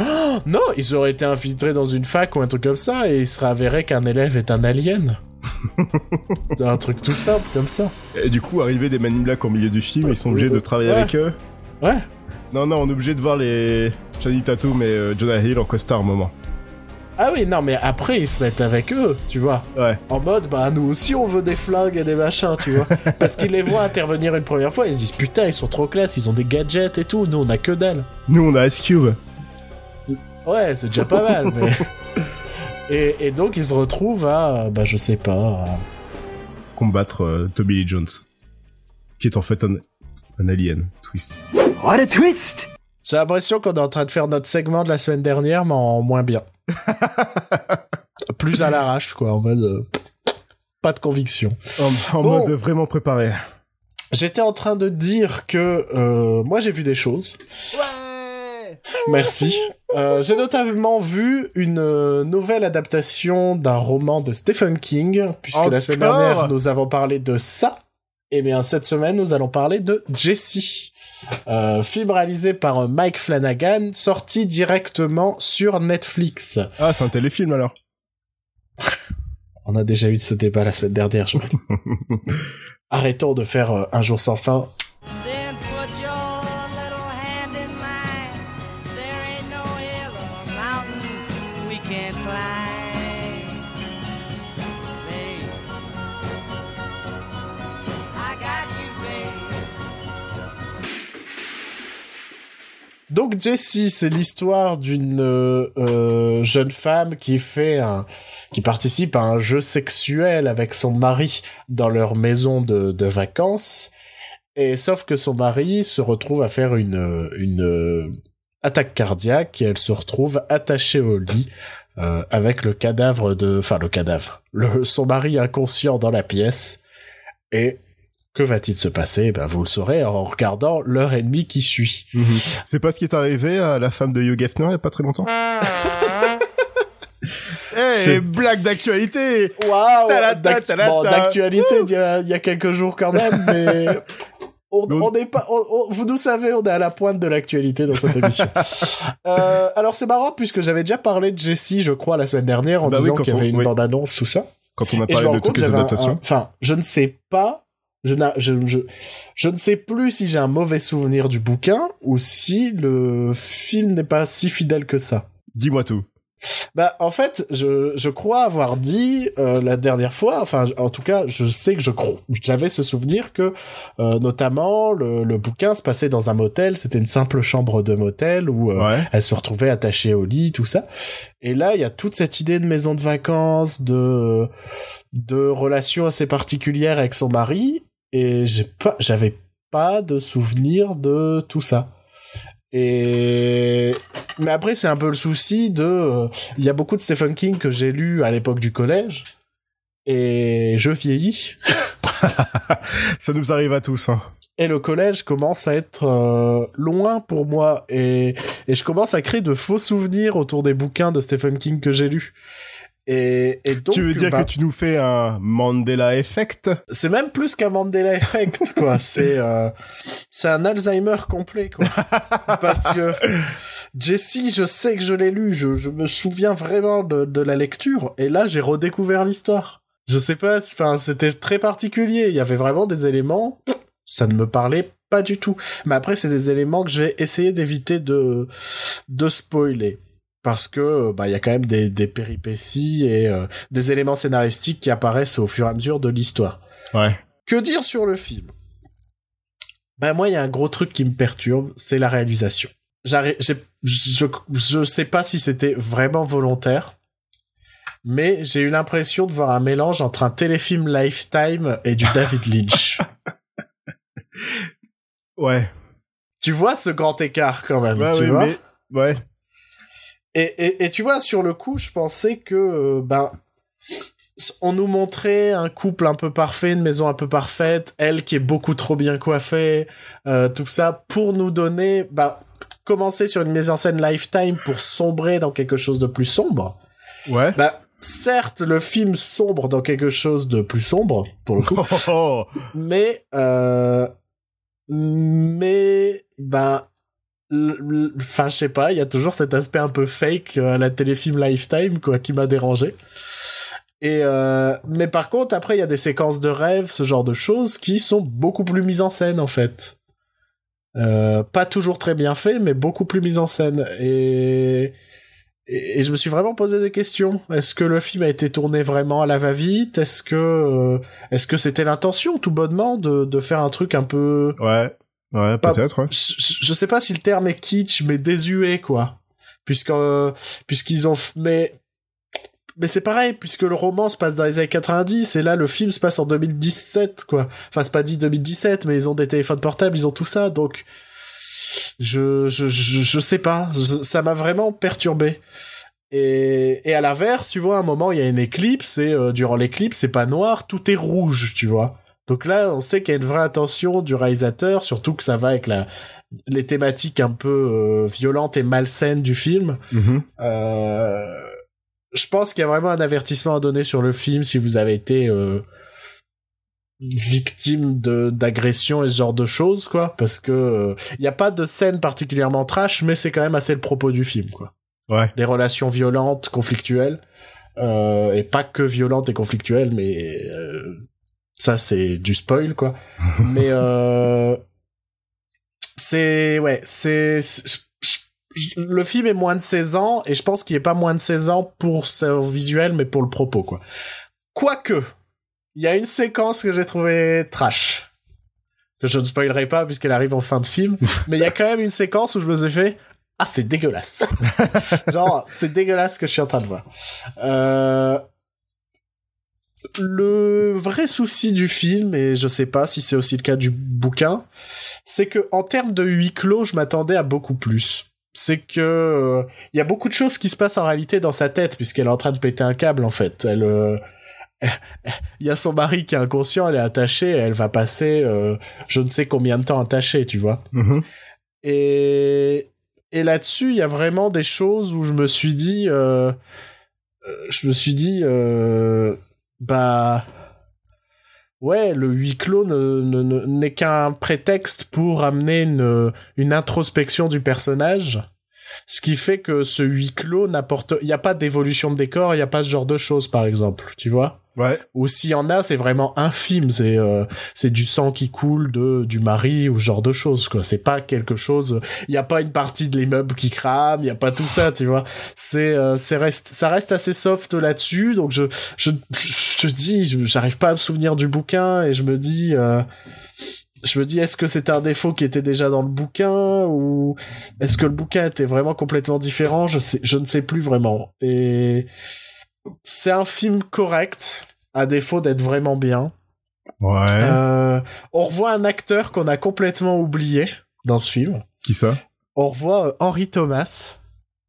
Oh, non, ils auraient été infiltrés dans une fac ou un truc comme ça et il serait avéré qu'un élève est un alien. C'est un truc tout simple comme ça. Et du coup, arriver des in Black au milieu du film, ils sont obligés de travailler Ouais. avec eux. Ouais. Non, non, on est obligé de voir les Channing Tatum et euh, Jonah Hill en costard un moment. Ah oui, non, mais après, ils se mettent avec eux, tu vois. Ouais. En mode, bah, nous aussi, on veut des flingues et des machins, tu vois. Parce qu'ils les voient intervenir une première fois, ils se disent, putain, ils sont trop classe, ils ont des gadgets et tout, nous, on a que dalle. Nous, on a Ice Cube. Ouais, c'est déjà pas mal, mais... Et, et donc, ils se retrouvent à, bah, je sais pas, à- Combattre euh, Toby Lee Jones. Qui est en fait un, un alien. Twist. What a twist! J'ai l'impression qu'on est en train de faire notre segment de la semaine dernière, mais en moins bien. Plus à l'arrache, quoi, en mode... euh, pas de conviction. En, en Bon. mode vraiment préparé. J'étais en train de dire que euh, moi j'ai vu des choses. Merci. Euh, j'ai notamment vu une euh, nouvelle adaptation d'un roman de Stephen King, puisque la semaine dernière nous avons parlé de ça. Et bien cette semaine nous allons parler de Jessie. Euh, film réalisé par euh, Mike Flanagan, sorti directement sur Netflix. Ah, c'est un téléfilm alors. On a déjà eu ce débat la semaine dernière, je Arrêtons de faire un jour sans fin. Donc Jessie, c'est l'histoire d'une euh, euh, jeune femme qui fait qui participe à un jeu sexuel avec son mari dans leur maison de, vacances. Et sauf que son mari se retrouve à faire une une euh, attaque cardiaque et elle se retrouve attachée au lit avec le cadavre de, enfin le cadavre, son mari inconscient dans la pièce. Et que va-t-il se passer? Ben vous le saurez en regardant l'heure et demie qui suit. C'est pas ce qui est arrivé à la femme de Hugh Hefner il y a pas très longtemps? Eh, C'est- blague d'actualité Waouh bon, D'actualité, il y, a, il y a quelques jours quand même, mais... On, on- pas, on- on- vous nous savez, on est à la pointe de l'actualité dans cette émission. Euh, alors c'est marrant puisque j'avais déjà parlé de Jessie, je crois, la semaine dernière en Bah disant qu'il y avait une oui. bande-annonce, tout ça. Quand on a parlé de toutes les adaptations. Enfin, je ne sais pas, je, n'a- je, je, je ne sais plus si j'ai un mauvais souvenir du bouquin ou si le film n'est pas si fidèle que ça. Dis-moi tout. Bah, en fait, je, je crois avoir dit euh, la dernière fois, enfin, en tout cas, je sais que je crois, j'avais ce souvenir que, euh, notamment, le, le bouquin se passait dans un motel, c'était une simple chambre de motel où euh, Ouais. elle se retrouvait attachée au lit, tout ça. Et là, il y a toute cette idée de maison de vacances, de de relations assez particulières avec son mari, et j'ai pas, j'avais pas de souvenir de tout ça. Et mais après c'est un peu le souci de il y a beaucoup de Stephen King que j'ai lu à l'époque du collège et je vieillis Ça nous arrive à tous. Hein. et le collège commence à être euh, loin pour moi et et je commence à créer de faux souvenirs autour des bouquins de Stephen King que j'ai lus. Et, et donc tu veux dire bah, que tu nous fais un Mandela Effect c'est même plus qu'un Mandela Effect quoi. C'est euh, c'est un Alzheimer complet quoi. Parce que Jessie je sais que je l'ai lu je, je me souviens vraiment de, de la lecture et là j'ai redécouvert l'histoire. Je sais pas enfin c'était très particulier. Il y avait vraiment des éléments ça ne me parlait pas du tout. Mais après c'est des éléments que je vais essayer d'éviter de de spoiler parce que bah il y a quand même des, des péripéties et euh, des éléments scénaristiques qui apparaissent au fur et à mesure de l'histoire. Ouais. Que dire sur le film? Ben moi, il y a un gros truc qui me perturbe, c'est la réalisation. J'arri- j'ai- je, je sais pas si c'était vraiment volontaire, mais j'ai eu l'impression de voir un mélange entre un téléfilm Lifetime et du David Lynch. Ouais. tu vois ce grand écart quand même, Ouais, tu ouais, vois? mais... Ouais. Et, et, et tu vois, sur le coup, je pensais que, euh, ben, on nous montrait un couple un peu parfait, une maison un peu parfaite, elle qui est beaucoup trop bien coiffée, euh, tout ça, pour nous donner, bah, commencer sur une mise en scène lifetime pour sombrer dans quelque chose de plus sombre. Ouais. Bah, certes, le film sombre dans quelque chose de plus sombre, pour le coup, mais, euh, mais, ben, enfin je sais pas, il y a toujours cet aspect un peu fake euh, à la téléfilm Lifetime quoi qui m'a dérangé. Et euh, mais par contre après il y a des séquences de rêves, ce genre de choses qui sont beaucoup plus mises en scène en fait. Euh, pas toujours très bien fait, mais beaucoup plus mises en scène. Et, et, et je me suis vraiment posé des questions. Est-ce que le film a été tourné vraiment à la va-vite? Est-ce que euh, est-ce que c'était l'intention tout bonnement de, de faire un truc un peu Ouais. Ouais, peut-être, ouais. je, sais pas si le terme est kitsch, mais désuet, quoi. Puisque, euh, puisqu'ils ont, mais, mais c'est pareil, puisque le roman se passe dans les années 90, et là, le film se passe en 2017, quoi. Enfin, c'est pas dit 2017, mais ils ont des téléphones portables, ils ont tout ça, donc, je, je, je, je sais pas. Je- ça m'a vraiment perturbé. Et, et à l'inverse, tu vois, à un moment, il y a une éclipse, et euh, durant l'éclipse, c'est pas noir, tout est rouge, tu vois. Donc là, on sait qu'il y a une vraie attention du réalisateur, surtout que ça va avec la, les thématiques un peu euh, violentes et malsaines du film. Mhm. Euh, je pense qu'il y a vraiment un avertissement à donner sur le film si vous avez été euh, victime de d'agression et ce genre de choses, quoi. Parce que il n'y a pas de scène particulièrement trash, mais c'est quand même assez le propos du film, quoi. Ouais. Des relations violentes, conflictuelles. Et pas que violentes et conflictuelles, mais ça c'est du spoil quoi. mais euh, c'est ouais, c'est le film est moins de 16 ans et je pense qu'il est pas moins de 16 ans pour son visuel mais pour le propos quoi. Quoique, il y a une séquence que j'ai trouvé trash que je ne spoilerai pas puisqu'elle arrive en fin de film, mais il y a quand même une séquence où je me suis fait ah c'est dégueulasse. Genre c'est dégueulasse ce que je suis en train de voir. Euh, le vrai souci du film, et je sais pas si c'est aussi le cas du bouquin, c'est que en termes de huis clos, je m'attendais à beaucoup plus. C'est que euh, il y a beaucoup de choses qui se passent en réalité dans sa tête puisqu'elle est en train de péter un câble en fait. Elle, euh, il y a son mari qui est inconscient, elle est attachée, elle va passer euh, je ne sais combien de temps attachée, tu vois. Mhm. Et, et là-dessus, il y a vraiment des choses où je me suis dit, euh, euh, je me suis dit, euh, bah, ouais, le huis clos ne, ne- ne- n'est qu'un prétexte pour amener une, une introspection du personnage. Ce qui fait que ce huis clos n'apporte, il n'y a pas d'évolution de décor, il n'y a pas ce genre de choses, par exemple, tu vois Ouais. ou s'il y en a, c'est vraiment infime. C'est euh, c'est du sang qui coule de du mari ou ce genre de choses quoi. C'est pas quelque chose. Il y a pas une partie de l'immeuble qui crame. Il y a pas tout ça, tu vois. C'est euh, c'est reste ça reste assez soft là-dessus. Donc je je je te dis, j'arrive pas à me souvenir du bouquin et je me dis. euh, je me dis, est-ce que c'est un défaut qui était déjà dans le bouquin ou est-ce que le bouquin était vraiment complètement différent? Je sais, je ne sais plus vraiment. Et c'est un film correct, à défaut d'être vraiment bien. Ouais. Euh, on revoit un acteur qu'on a complètement oublié dans ce film. Qui ça? On revoit euh, Henry Thomas,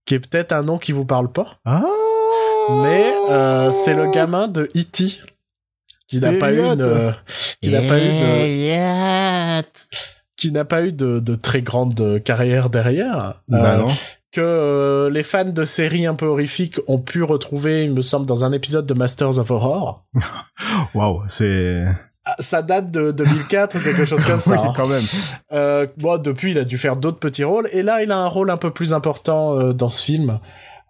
qui est peut-être un nom qui vous parle pas, Ah mais euh, c'est le gamin de E.T. qui n'a pas eu Elliot. de, qui n'a pas eu de, qui n'a pas eu de, de très grande carrière derrière. Bah Euh, non. Que euh, les fans de séries un peu horrifiques ont pu retrouver, il me semble, dans un épisode de Masters of Horror. Waouh, c'est. Ah, Ça date de 2004 ou quelque chose comme ça. Oui, hein. quand même. Euh, bon, depuis, il a dû faire d'autres petits rôles. Et là, il a un rôle un peu plus important euh, dans ce film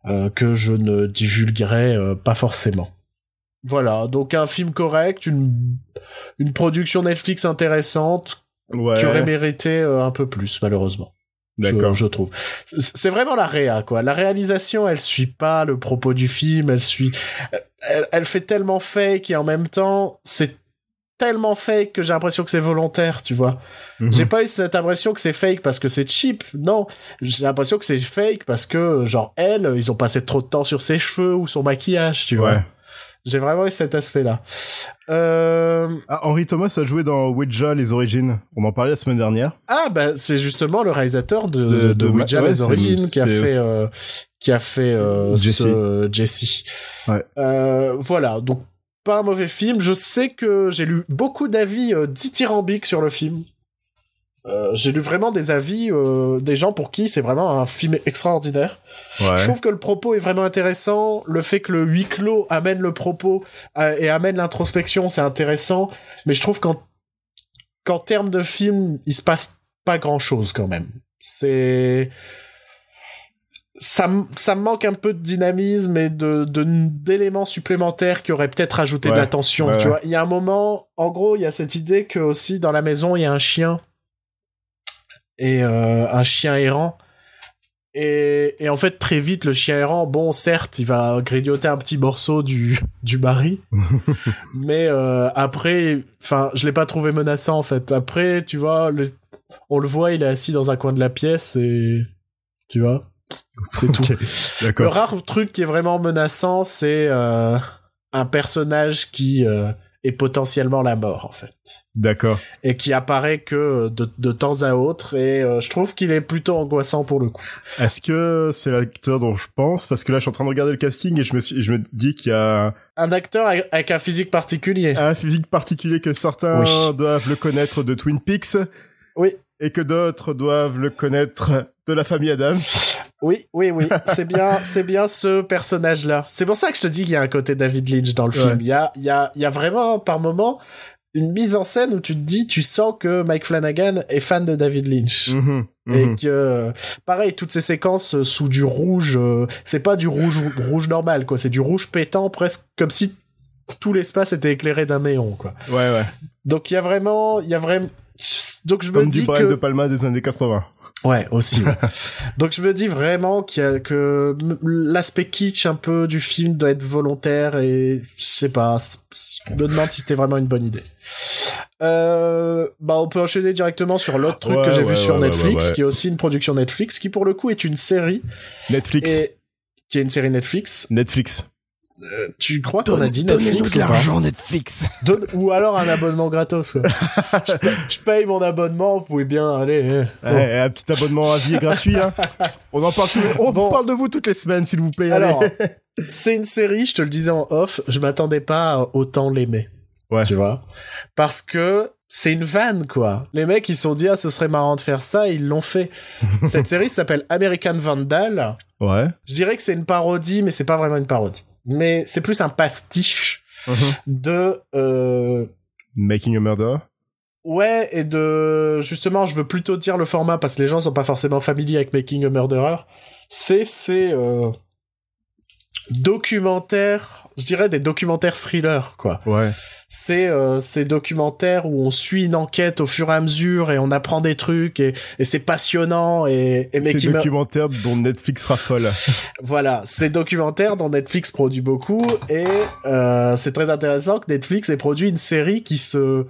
euh, que je ne divulguerai euh, pas forcément. Voilà, donc un film correct, une, une production Netflix intéressante Ouais. qui aurait mérité euh, un peu plus, malheureusement. D'accord. Je, je trouve. C'est vraiment la réa, quoi. La réalisation, elle suit pas le propos du film, elle suit, elle, elle fait tellement fake et en même temps, c'est tellement fake que j'ai l'impression que c'est volontaire, tu vois. Mhm. J'ai pas eu cette impression que c'est fake parce que c'est cheap. Non. J'ai l'impression que c'est fake parce que, genre, elle, ils ont passé trop de temps sur ses cheveux ou son maquillage, tu vois. J'ai vraiment eu cet aspect-là. Euh... Ah, Henry Thomas a joué dans Ouija, les origines. On en parlait la semaine dernière. Ah bah c'est justement le réalisateur de, De- de, de- Ouija ouais, les origines qui a fait euh, qui a fait euh, Jesse. ce Jesse. Ouais. Euh, voilà donc pas un mauvais film. Je sais que j'ai lu beaucoup d'avis dithyrambiques sur le film. Euh, j'ai lu vraiment des avis euh, des gens pour qui c'est vraiment un film extraordinaire. Ouais. Je trouve que le propos est vraiment intéressant. Le fait que le huis clos amène le propos euh, et amène l'introspection, c'est intéressant. Mais je trouve qu'en qu'en termes de film, il se passe pas grand chose quand même. C'est ça, ça me manque un peu de dynamisme et de de- d'éléments supplémentaires qui auraient peut-être ajouté de la tension. ouais, tu ouais. vois, il y a un moment, en gros, il y a cette idée que aussi dans la maison il y a un chien et euh, un chien errant. Et, et en fait, très vite, le chien errant, bon, certes, il va grignoter un petit morceau du, du mari. mais euh, après, enfin, je l'ai pas trouvé menaçant, en fait. Après, tu vois, le- on le voit, il est assis dans un coin de la pièce et... Tu vois C'est tout. Le rare truc qui est vraiment menaçant, c'est euh, un personnage qui euh, est potentiellement la mort, en fait D'accord. et qui apparaît que de, de temps à autre et euh, je trouve qu'il est plutôt angoissant pour le coup. Est-ce que c'est l'acteur dont je pense? Parce que là, je suis en train de regarder le casting et je me, suis, je me dis qu'il y a Un acteur avec avec un physique particulier. un physique particulier que certains Oui. doivent le connaître de Twin Peaks Oui, et que d'autres doivent le connaître de la famille Adams. oui, oui, oui. c'est bien, c'est bien ce personnage-là. C'est pour ça que je te dis qu'il y a un côté David Lynch dans le Ouais. film. Il y a, il y a, il y a vraiment par moment une mise en scène où tu te dis, tu sens que Mike Flanagan est fan de David Lynch. Mhm, Et mhm. que, euh, pareil, toutes ces séquences sous du rouge, euh, c'est pas du rouge rouge normal, quoi. C'est du rouge pétant, presque comme si tout l'espace était éclairé d'un néon, quoi. Ouais, ouais. Donc il y a vraiment, il y a vraiment. Donc je me Comme dis Brian que De Palma des années 80. ouais aussi. ouais. Donc je me dis vraiment qu'il y a que l'aspect kitsch un peu du film doit être volontaire et je sais pas. Je me demande si c'était vraiment une bonne idée. Euh, bah on peut enchaîner directement sur l'autre truc Ouais, que j'ai ouais, vu sur Netflix, ouais, ouais. qui est aussi une production Netflix, qui pour le coup est une série Netflix. et qui est une série Netflix. Netflix. Tu crois qu'on a dit Netflix pas Netflix. Donne- ou alors un abonnement gratos. Quoi. je, paye, je paye mon abonnement, vous pouvez bien aller. eh. Bon. Ouais, un petit abonnement à vie est gratuit. Hein. On en parle, on Bon. parle de vous toutes les semaines, s'il vous plaît. Alors, c'est une série, je te le disais en off, je m'attendais pas à autant l'aimer. Ouais. Tu vois Parce que c'est une vanne, quoi. Les mecs, ils se sont dit, ah, ce serait marrant de faire ça, et ils l'ont fait. Cette série s'appelle American Vandal. Ouais. Je dirais que c'est une parodie, mais c'est pas vraiment une parodie. Mais c'est plus un pastiche Mhm. de... Euh, Making a Murder? Ouais, et de justement, je veux plutôt dire le format parce que les gens sont pas forcément familiers avec Making a Murderer. C'est ces euh, documentaires, je dirais des documentaires thrillers quoi. Ouais. C'est euh, ces documentaires où on suit une enquête au fur et à mesure et on apprend des trucs et, et c'est passionnant et, et Ces Making a- documentaires dont Netflix raffole. voilà, ces documentaires dont Netflix produit beaucoup et euh, c'est très intéressant que Netflix ait produit une série qui se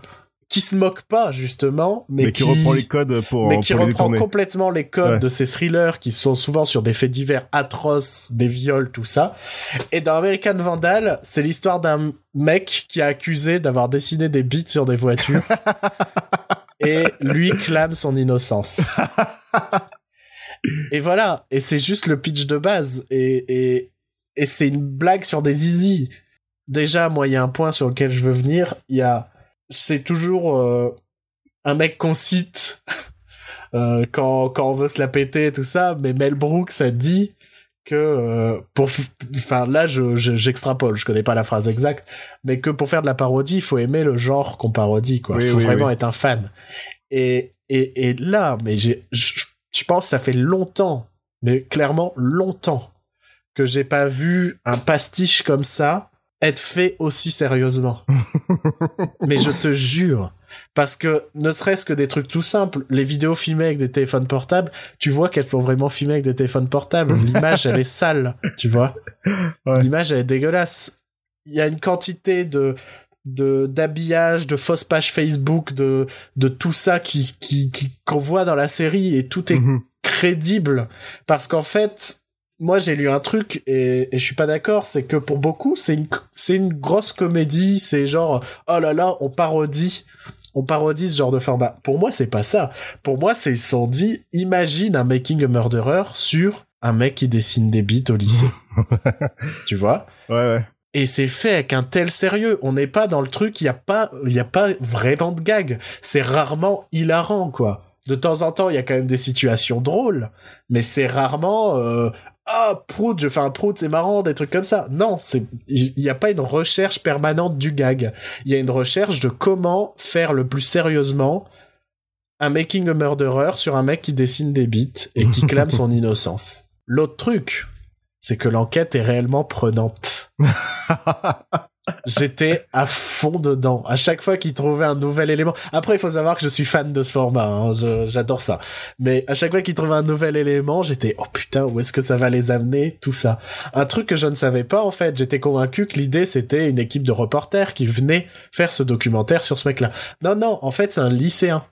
qui se moque pas justement, mais, Mais, qui, reprend les codes pour, mais qui pour reprend complètement les codes Ouais. de ces thrillers qui sont souvent sur des faits divers atroces, des viols, tout ça. Et dans American Vandal, c'est l'histoire d'un mec qui est accusé d'avoir dessiné des bits sur des voitures. et lui clame son innocence. et voilà. Et c'est juste le pitch de base. Et, et, et c'est une blague sur des easy. Déjà, moi, il y a un point sur lequel je veux venir. Il y a, c'est toujours euh, un mec qu'on cite euh, quand, quand on veut se la péter et tout ça, mais Mel Brooks a dit que euh, pour enfin là je je- j'extrapole je connais pas la phrase exacte mais que pour faire de la parodie il faut aimer le genre qu'on parodie quoi il Oui, faut oui, vraiment oui. être un fan et et et là mais j'ai je je pense que ça fait longtemps mais clairement longtemps que j'ai pas vu un pastiche comme ça être fait aussi sérieusement mais je te jure parce que ne serait-ce que des trucs tout simples, les vidéos filmées avec des téléphones portables, tu vois qu'elles sont vraiment filmées avec des téléphones portables. L'image, elle est sale, tu vois. Ouais. L'image, elle est dégueulasse. Il y a une quantité de de d'habillage, de fausses pages Facebook, de de tout ça qui qui qui- qu'on voit dans la série et tout est Mhm. crédible parce qu'en fait moi j'ai lu un truc et, et je suis pas d'accord c'est que pour beaucoup c'est une c'est une grosse comédie c'est genre oh là là on parodie on parodie ce genre de format pour moi c'est pas ça pour moi c'est ils sont dit imagine un making a murderer sur un mec qui dessine des bites au lycée tu vois? Ouais, ouais. et c'est fait avec un tel sérieux. On n'est pas dans le truc, il y a pas, il a pas vraiment de gag. C'est rarement hilarant, quoi. De temps en temps, il y a quand même des situations drôles, mais c'est rarement, euh, ah, prout, je fais un prout, c'est marrant, des trucs comme ça. Non, c'est, il n'y a pas une recherche permanente du gag. Il y a une recherche de comment faire le plus sérieusement un making a murderer sur un mec qui dessine des bites et qui clame son innocence. L'autre truc, c'est que l'enquête est réellement prenante. J'étais à fond dedans. À chaque fois qu'il trouvait un nouvel élément. Après, il faut savoir que je suis fan de ce format. hein. J'adore ça. Mais à chaque fois qu'il trouvait un nouvel élément, j'étais oh putain, où est-ce que ça va les amener Tout ça? Un truc que je ne savais pas en fait. J'étais convaincu que l'idée c'était une équipe de reporters qui venait faire ce documentaire sur ce mec-là. Non, non. En fait, c'est un lycéen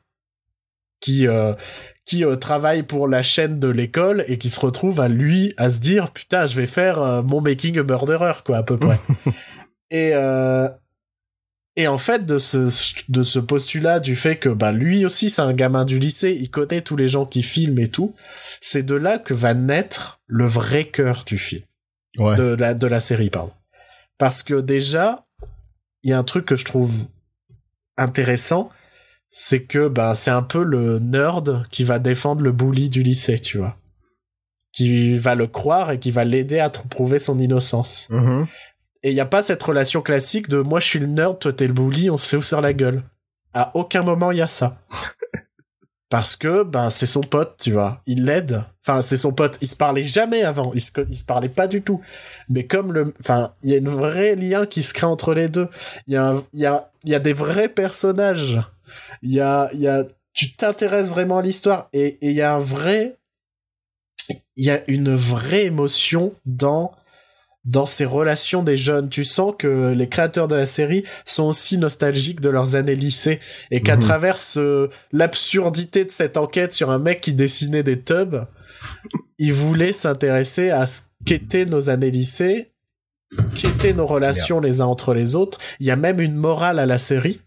qui euh, qui euh, travaille pour la chaîne de l'école et qui se retrouve à lui à se dire putain, je vais faire euh, mon making a murderer quoi à peu près. Et, euh, et en fait, de ce, de ce postulat du fait que bah, lui aussi, c'est un gamin du lycée, il connaît tous les gens qui filment et tout, c'est de là que va naître le vrai cœur du film, Ouais. de, la, de la série, pardon. Parce que déjà, il y a un truc que je trouve intéressant, c'est que bah, c'est un peu le nerd qui va défendre le bully du lycée, tu vois. Qui va le croire et qui va l'aider à prouver son innocence. Mhm. Et il n'y a pas cette relation classique de moi je suis le nerd, toi t'es le bully, on se fait sur la gueule. À aucun moment il y a ça. Parce que ben c'est son pote, tu vois, il l'aide. Enfin c'est son pote, ils se parlaient jamais avant, ils se, ils se parlaient pas du tout. Mais comme le, enfin il y a une vraie lien qui se crée entre les deux. Il y a, il y a, il y a des vrais personnages. Il y a, il y a, tu t'intéresses vraiment à l'histoire et et il y a un vrai, il y a une vraie émotion dans dans ces relations des jeunes. Tu sens que les créateurs de la série sont aussi nostalgiques de leurs années lycée et qu'à Mhm. travers ce- l'absurdité de cette enquête sur un mec qui dessinait des tubs, ils voulaient s'intéresser à ce qu'étaient nos années lycée, qu'étaient nos relations les uns entre les autres. Il y a même une morale à la série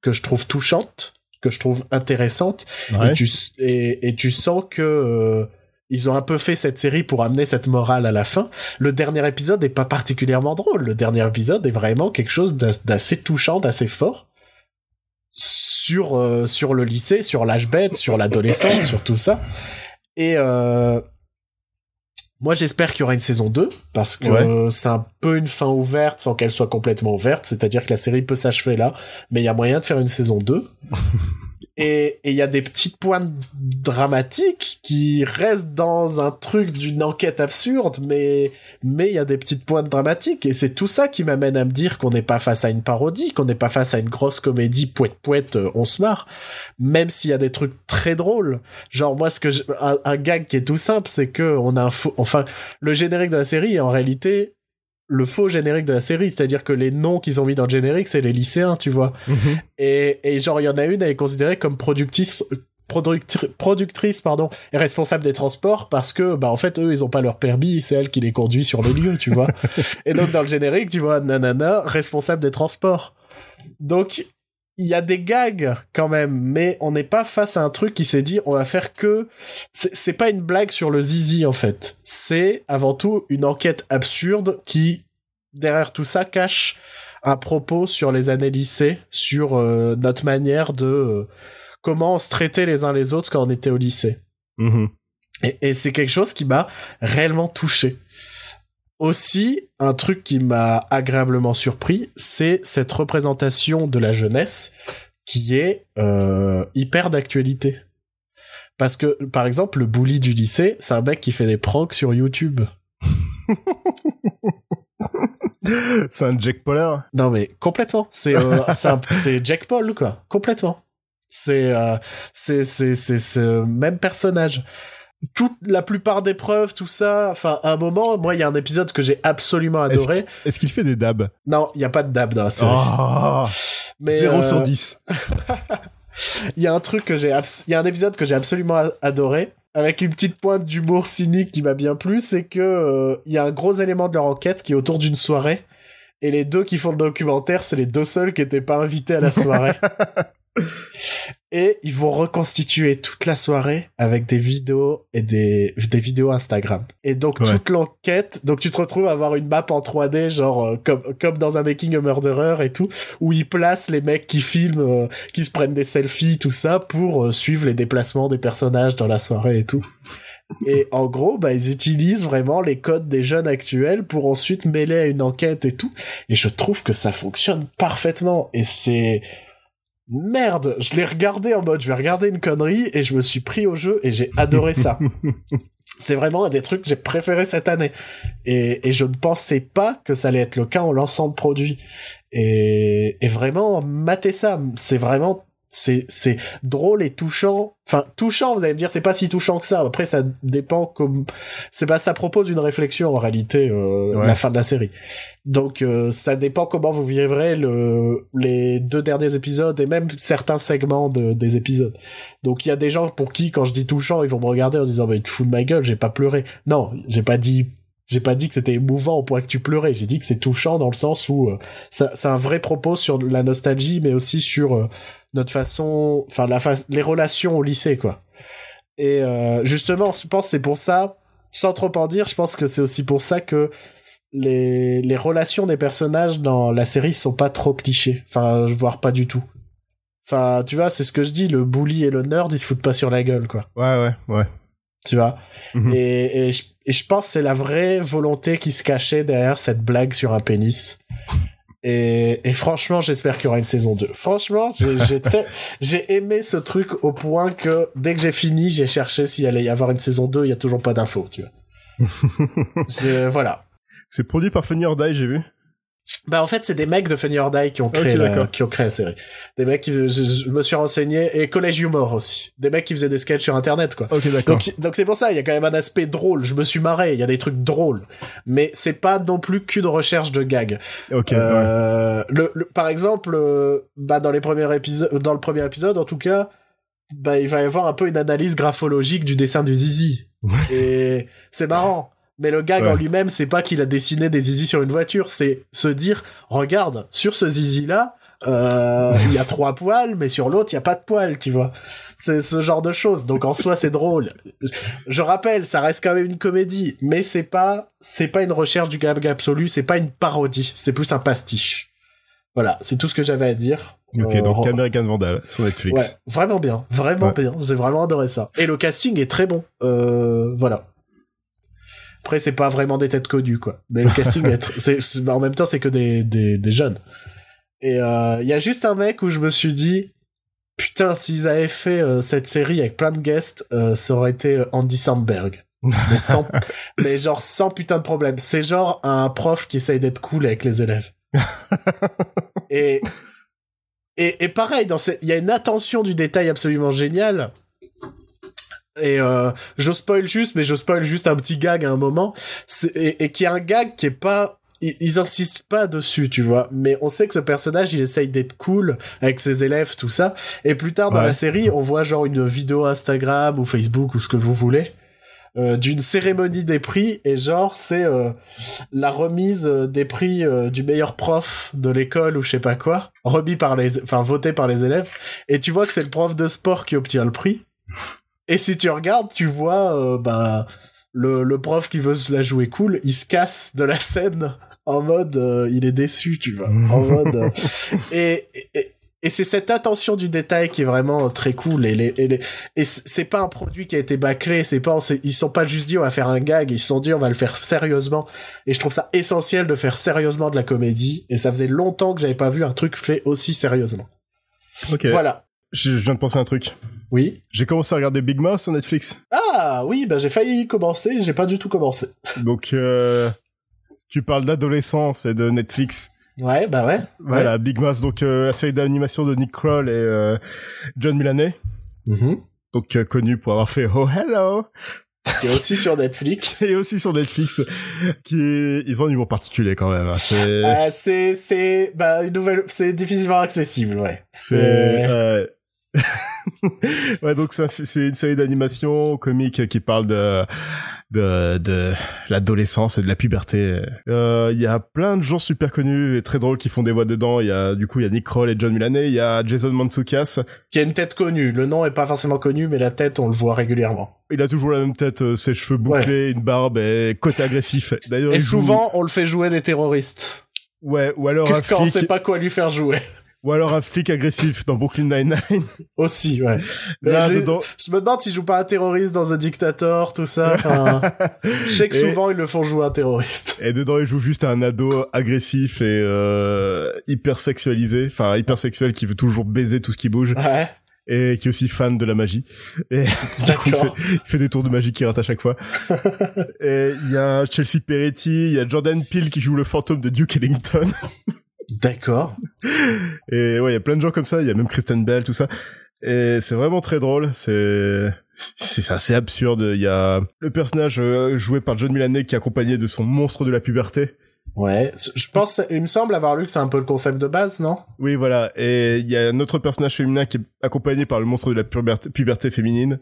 que je trouve touchante, que je trouve intéressante Ouais. et, tu, et, et tu sens que euh, ils ont un peu fait cette série pour amener cette morale à la fin. Le dernier épisode est pas particulièrement drôle. Le dernier épisode est vraiment quelque chose d'as- d'assez touchant, d'assez fort sur euh, sur le lycée, sur l'âge bête, sur l'adolescence, sur tout ça. Et euh, moi, j'espère qu'il y aura une saison 2 parce que Ouais. c'est un peu une fin ouverte sans qu'elle soit complètement ouverte. C'est-à-dire que la série peut s'achever là, mais il y a moyen de faire une saison 2. Et il y a des petites pointes dramatiques qui restent dans un truc d'une enquête absurde, mais mais il y a des petites pointes dramatiques et c'est tout ça qui m'amène à me dire qu'on n'est pas face à une parodie, qu'on n'est pas face à une grosse comédie poète poète, on se marre, même s'il y a des trucs très drôles. Genre moi ce que un, un gag qui est tout simple, c'est que on a un faux, enfin le générique de la série est en réalité le faux générique de la série, c'est-à-dire que les noms qu'ils ont mis dans le générique, c'est les lycéens, tu vois. Mhm. Et, et genre, il y en a une, elle est considérée comme productrice, productri- productrice, pardon, et responsable des transports parce que, bah, en fait, eux, ils ont pas leur permis, c'est elle qui les conduit sur les lieux, tu vois. et donc, dans le générique, tu vois, nanana, responsable des transports. Donc, il y a des gags quand même, mais on n'est pas face à un truc qui s'est dit on va faire que. C'est pas une blague sur le zizi en fait. C'est avant tout une enquête absurde qui, derrière tout ça, cache un propos sur les années lycée, sur euh, notre manière de euh, comment on se traitait les uns les autres quand on était au lycée. Mhm. Et, et c'est quelque chose qui m'a réellement touché. Aussi, un truc qui m'a agréablement surpris, c'est cette représentation de la jeunesse qui est euh, hyper d'actualité. Parce que, par exemple, le bully du lycée, c'est un mec qui fait des pranks sur YouTube. C'est un Jack Pollard. Non mais complètement. C'est euh, c'est Jack Paul quoi. Complètement. C'est euh, c'est c'est c'est le même personnage. Toute la plupart des preuves, tout ça. Enfin, à un moment, moi, il y a un épisode que j'ai absolument adoré. Est-ce qu'il fait des dabs? Non, il y a pas de dab dans la série. Ah, mais 0 sur euh, 10. il y a un truc que j'ai, il y a un épisode que j'ai absolument adoré. Avec une petite pointe d'humour cynique qui m'a bien plu, c'est que euh, il y a un gros élément de leur enquête qui est autour d'une soirée, et les deux qui font le documentaire, c'est les deux seuls qui étaient pas invités à la soirée. et ils vont reconstituer toute la soirée avec des vidéos et des, des vidéos Instagram. Et donc Ouais. toute l'enquête, donc tu te retrouves à avoir une map en 3D, genre euh, comme, comme dans un Making a Murderer et tout, où ils placent les mecs qui filment, euh, qui se prennent des selfies, tout ça, pour euh, suivre les déplacements des personnages dans la soirée et tout. Et en gros, bah, ils utilisent vraiment les codes des jeunes actuels pour ensuite mêler à une enquête et tout. Et je trouve que ça fonctionne parfaitement. Et c'est, merde, je l'ai regardé en mode je vais regarder une connerie et je me suis pris au jeu et j'ai adoré ça. c'est vraiment un des trucs que j'ai préféré cette année. Et, et je ne pensais pas que ça allait être le cas en lançant le produit. Et, et vraiment, matez ça. C'est vraiment c'est c'est drôle et touchant. Enfin touchant vous allez me dire c'est pas si touchant que ça. Après ça dépend comme c'est pas ça propose une réflexion en réalité euh, Ouais. la fin de la série. Donc euh, ça dépend comment vous vivrez le les deux derniers épisodes et même certains segments de, des épisodes. Donc il y a des gens pour qui quand je dis touchant ils vont me regarder en disant bah tu fous de ma gueule j'ai pas pleuré. Non j'ai pas dit j'ai pas dit que c'était émouvant au point que tu pleurais j'ai dit que c'est touchant dans le sens où euh, ça c'est un vrai propos sur la nostalgie mais aussi sur euh, notre façon, enfin la fa- les relations au lycée quoi. Et euh, justement, je pense c'est pour ça, sans trop en dire, je pense que c'est aussi pour ça que les les relations des personnages dans la série sont pas trop clichés, enfin voire pas du tout. Enfin, tu vois, c'est ce que je dis, le bully et le nerd, ils se foutent pas sur la gueule quoi. Ouais, ouais, ouais. Tu vois. Mhm. Et, et, je, et je pense que c'est la vraie volonté qui se cachait derrière cette blague sur un pénis. Et, et franchement, j'espère qu'il y aura une saison 2. Franchement, j'ai aimé ce truc au point que dès que j'ai fini, j'ai cherché s'il allait y avoir une saison 2, il y a toujours pas d'infos, tu vois. Voilà. C'est produit par Funny or Die, j'ai vu. Bah en fait, c'est des mecs de Funny or Die qui ont créé la, qui ont créé la série. Des mecs qui je, je me suis renseigné et Collège Humor aussi. Des mecs qui faisaient des sketchs sur internet quoi. Donc, donc c'est pour ça, il y a quand même un aspect drôle. Je me suis marré, il y a des trucs drôles. Mais c'est pas non plus qu'une recherche de gag. Ok, ouais. Euh, le, le- par exemple, euh, bah, dans les premiers épisodes, dans le premier épisode, en tout cas, bah, il va y avoir un peu une analyse graphologique du dessin du zizi. Et c'est marrant. Mais le gag Ouais. en lui-même, c'est pas qu'il a dessiné des zizis sur une voiture, c'est se dire, regarde, sur ce zizi-là, euh, il y a trois poils, mais sur l'autre, il y a pas de poils, tu vois. C'est ce genre de choses. Donc en soi, c'est drôle. Je rappelle, ça reste quand même une comédie, mais c'est pas, c'est pas une recherche du gag absolu, c'est pas une parodie, c'est plus un pastiche. Voilà, c'est tout ce que j'avais à dire. Ok, Euh, donc American Vandal sur Netflix. Ouais, vraiment bien, vraiment Ouais. bien. J'ai vraiment adoré ça. Et le casting est très bon. Euh, voilà. Après, c'est pas vraiment des têtes connues, quoi. Mais le casting c'est, c'est- en même temps, c'est que des, des, des jeunes. Et euh, il y a juste un mec où je me suis dit, putain, s'ils avaient fait euh, cette série avec plein de guests, euh, ça aurait été Andy Samberg. Mais, sans, mais genre sans putain de problème. C'est genre un prof qui essaye d'être cool avec les élèves. et, et, et pareil, il y a une attention du détail absolument géniale. Et euh, je spoil juste, mais je spoil juste un petit gag à un moment. Et, et qui est un gag qui est pas... Ils, insistent pas dessus, tu vois. Mais on sait que ce personnage, il essaye d'être cool avec ses élèves, tout ça. Et plus tard dans Ouais. la série, on voit genre une vidéo Instagram ou Facebook ou ce que vous voulez. euh, d'une cérémonie des prix et genre c'est euh, la remise euh, des prix du meilleur prof de l'école ou je sais pas quoi remis par les enfin voté par les élèves et tu vois que c'est le prof de sport qui obtient le prix et si tu regardes tu vois euh, bah le, le prof qui veut se la jouer cool il se casse de la scène en mode euh, il est déçu tu vois. En mode euh, et, et, et c'est cette attention du détail qui est vraiment très cool. Et les, et les et c'est pas un produit qui a été bâclé c'est pas ils sont pas juste dit on va faire un gag ils se sont dit on va le faire sérieusement. Et je trouve ça essentiel de faire sérieusement de la comédie. Et ça faisait longtemps que j'avais pas vu un truc fait aussi sérieusement. Ok. voilà. Je, je viens de penser à un truc. Oui J'ai commencé à regarder Big Mouth sur Netflix. ah oui bah j'ai failli commencer j'ai pas du tout commencé Donc, euh, tu parles d'adolescence et de Netflix. ouais bah ouais Voilà, Big Mouth, donc euh, la série d'animation de Nick Kroll et euh, John Mulaney. Mhm. Donc connu pour avoir fait Oh Hello qui est aussi sur Netflix et aussi sur Netflix qui est... ils ont un humour particulier quand même hein. c'est Ah, c'est c'est bah une nouvelle c'est difficilement accessible ouais c'est euh, ouais donc ça c'est une série d'animation comique qui parle de de de l'adolescence et de la puberté Euh, il y a plein de gens super connus et très drôles qui font des voix dedans il y a du coup il y a Nick Kroll et John Mulaney il y a Jason Mantzoukas qui a une tête connue. Le nom est pas forcément connu, mais la tête, on le voit régulièrement. il a toujours la même tête euh, ses cheveux bouclés une barbe et côté agressif d'ailleurs Et joue- souvent, on le fait jouer des terroristes. ouais ou alors un quand on flic sait pas quoi lui faire jouer. Ou alors un flic agressif dans Brooklyn Nine-Nine. Aussi, ouais. Là, je, dedans, je me demande s'il joue pas un terroriste dans The Dictator, tout ça. enfin, je sais que Et- souvent ils le font jouer un terroriste. et dedans, il joue juste un ado agressif et euh, hyper sexualisé. Enfin, hyper sexuel qui veut toujours baiser tout ce qui bouge. Ouais, Et qui est aussi fan de la magie. Et du coup, il fait, d'accord. il fait des tours de magie qui ratent à chaque fois. et il y a Chelsea Peretti, il y a Jordan Peele qui joue le fantôme de Duke Ellington. D'accord. Et ouais, il y a plein de gens comme ça. Il y a même Kristen Bell, tout ça. Et c'est vraiment très drôle. C'est c'est assez absurde. Il y a le personnage euh, joué par John Mulaney qui est accompagné de son monstre de la puberté. Ouais, je pense, il me semble avoir lu que c'est un peu le concept de base, non? Oui, voilà. Et il y a un autre personnage féminin qui est accompagné par le monstre de la puberté, puberté féminine.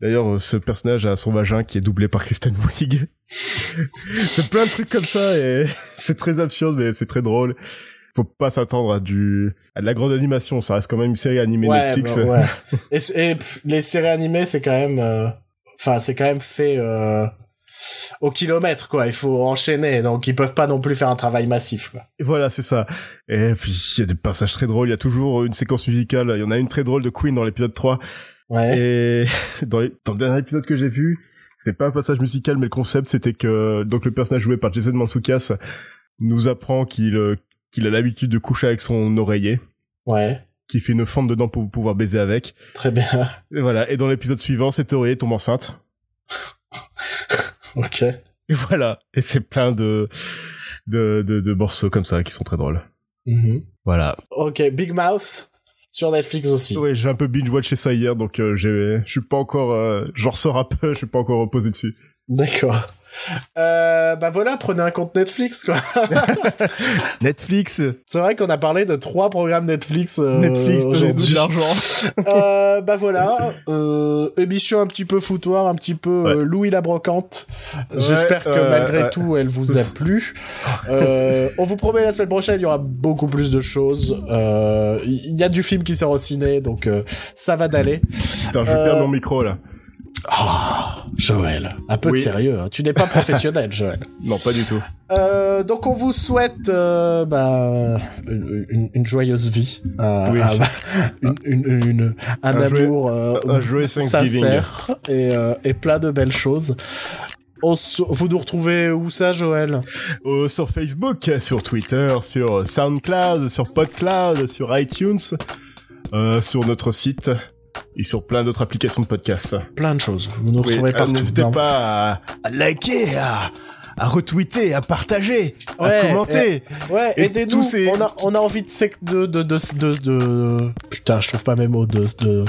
D'ailleurs, euh, ce personnage a son vagin qui est doublé par Kristen Wiig. c'est plein de trucs comme ça et c'est très absurde, mais c'est très drôle. Faut pas s'attendre à du à de la grande animation. Ça reste quand même une série animée Netflix. bah, ouais. Et, c- et pff, les séries animées, c'est quand même, euh, enfin, c'est quand même fait euh, au kilomètre, quoi. Il faut enchaîner, donc ils peuvent pas non plus faire un travail massif, quoi. Et voilà, c'est ça. Et puis, il y a des passages très drôles. Il y a toujours une séquence musicale. Il y en a une très drôle de Queen dans l'épisode 3. Ouais. Et dans, les- dans le dernier épisode que j'ai vu, c'est pas un passage musical, mais le concept, c'était que donc le personnage joué par Jason Mantzoukas nous apprend qu'il euh, qu'il a l'habitude de coucher avec son oreiller, Ouais. qu'il fait une fente dedans pour pouvoir baiser avec. Très bien. Et voilà. Et dans l'épisode suivant, cet oreiller tombe enceinte. Ok. Et voilà. Et c'est plein de, de, de, de morceaux comme ça qui sont très drôles. Mhm. Voilà. Ok. Big Mouth sur Netflix aussi. Ouais, j'ai un peu binge-watché ça hier, donc euh, je suis pas encore, euh, j'en ressors un peu, je suis pas encore reposé dessus. D'accord. Euh, bah voilà, prenez un compte Netflix, quoi. Netflix, C'est vrai qu'on a parlé de trois programmes Netflix, euh, Netflix, aujourd'hui. de l'argent. Euh, bah voilà, euh, émission un petit peu foutoir, un petit peu euh, Louis la brocante. J'espère que euh, malgré tout, elle vous a plu. On vous promet la semaine prochaine, il y aura beaucoup plus de choses. Il y a du film qui sort au ciné, donc ça va d'aller. Putain, je perdre mon micro là. Joël, un peu Oui. de sérieux. hein. Tu n'es pas professionnel, Joël. Non, pas du tout. Euh, donc on vous souhaite euh, bah, une, une joyeuse vie, euh, Oui. un, une, un, amour euh, un sincère et, euh, et plein de belles choses. On vous nous retrouvez où ça, Joël? Euh, sur Facebook, sur Twitter, sur SoundCloud, sur PodCloud, sur iTunes, euh, sur notre site et sur plein d'autres applications de podcast. Plein de choses. Vous nous Oui, retrouvez euh, partout. N'hésitez pas à, à liker, à, à retweeter, à partager, à commenter. Ouais, Et aidez-nous. ces- On a, on a envie de, de, de, de, de- Putain, je trouve pas mes mots de, de...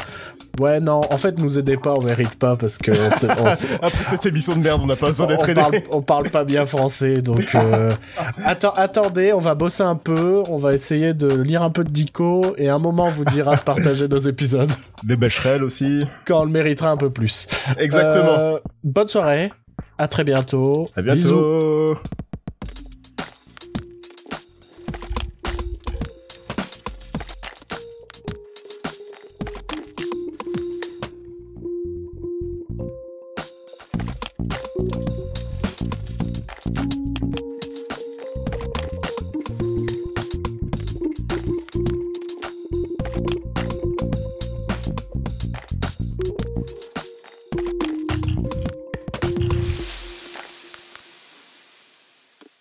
Ouais, non, en fait, nous aidez pas, on mérite pas parce que on Après cette émission de merde, on n'a pas besoin d'être aidé. parle, on parle pas bien français, donc euh, atten- attendez, on va bosser un peu, on va essayer de lire un peu de dico et à un moment on vous dira de partager nos épisodes Des Becherel aussi. quand on le méritera un peu plus. Exactement. Euh, bonne soirée, à très bientôt. à Bisous. bientôt.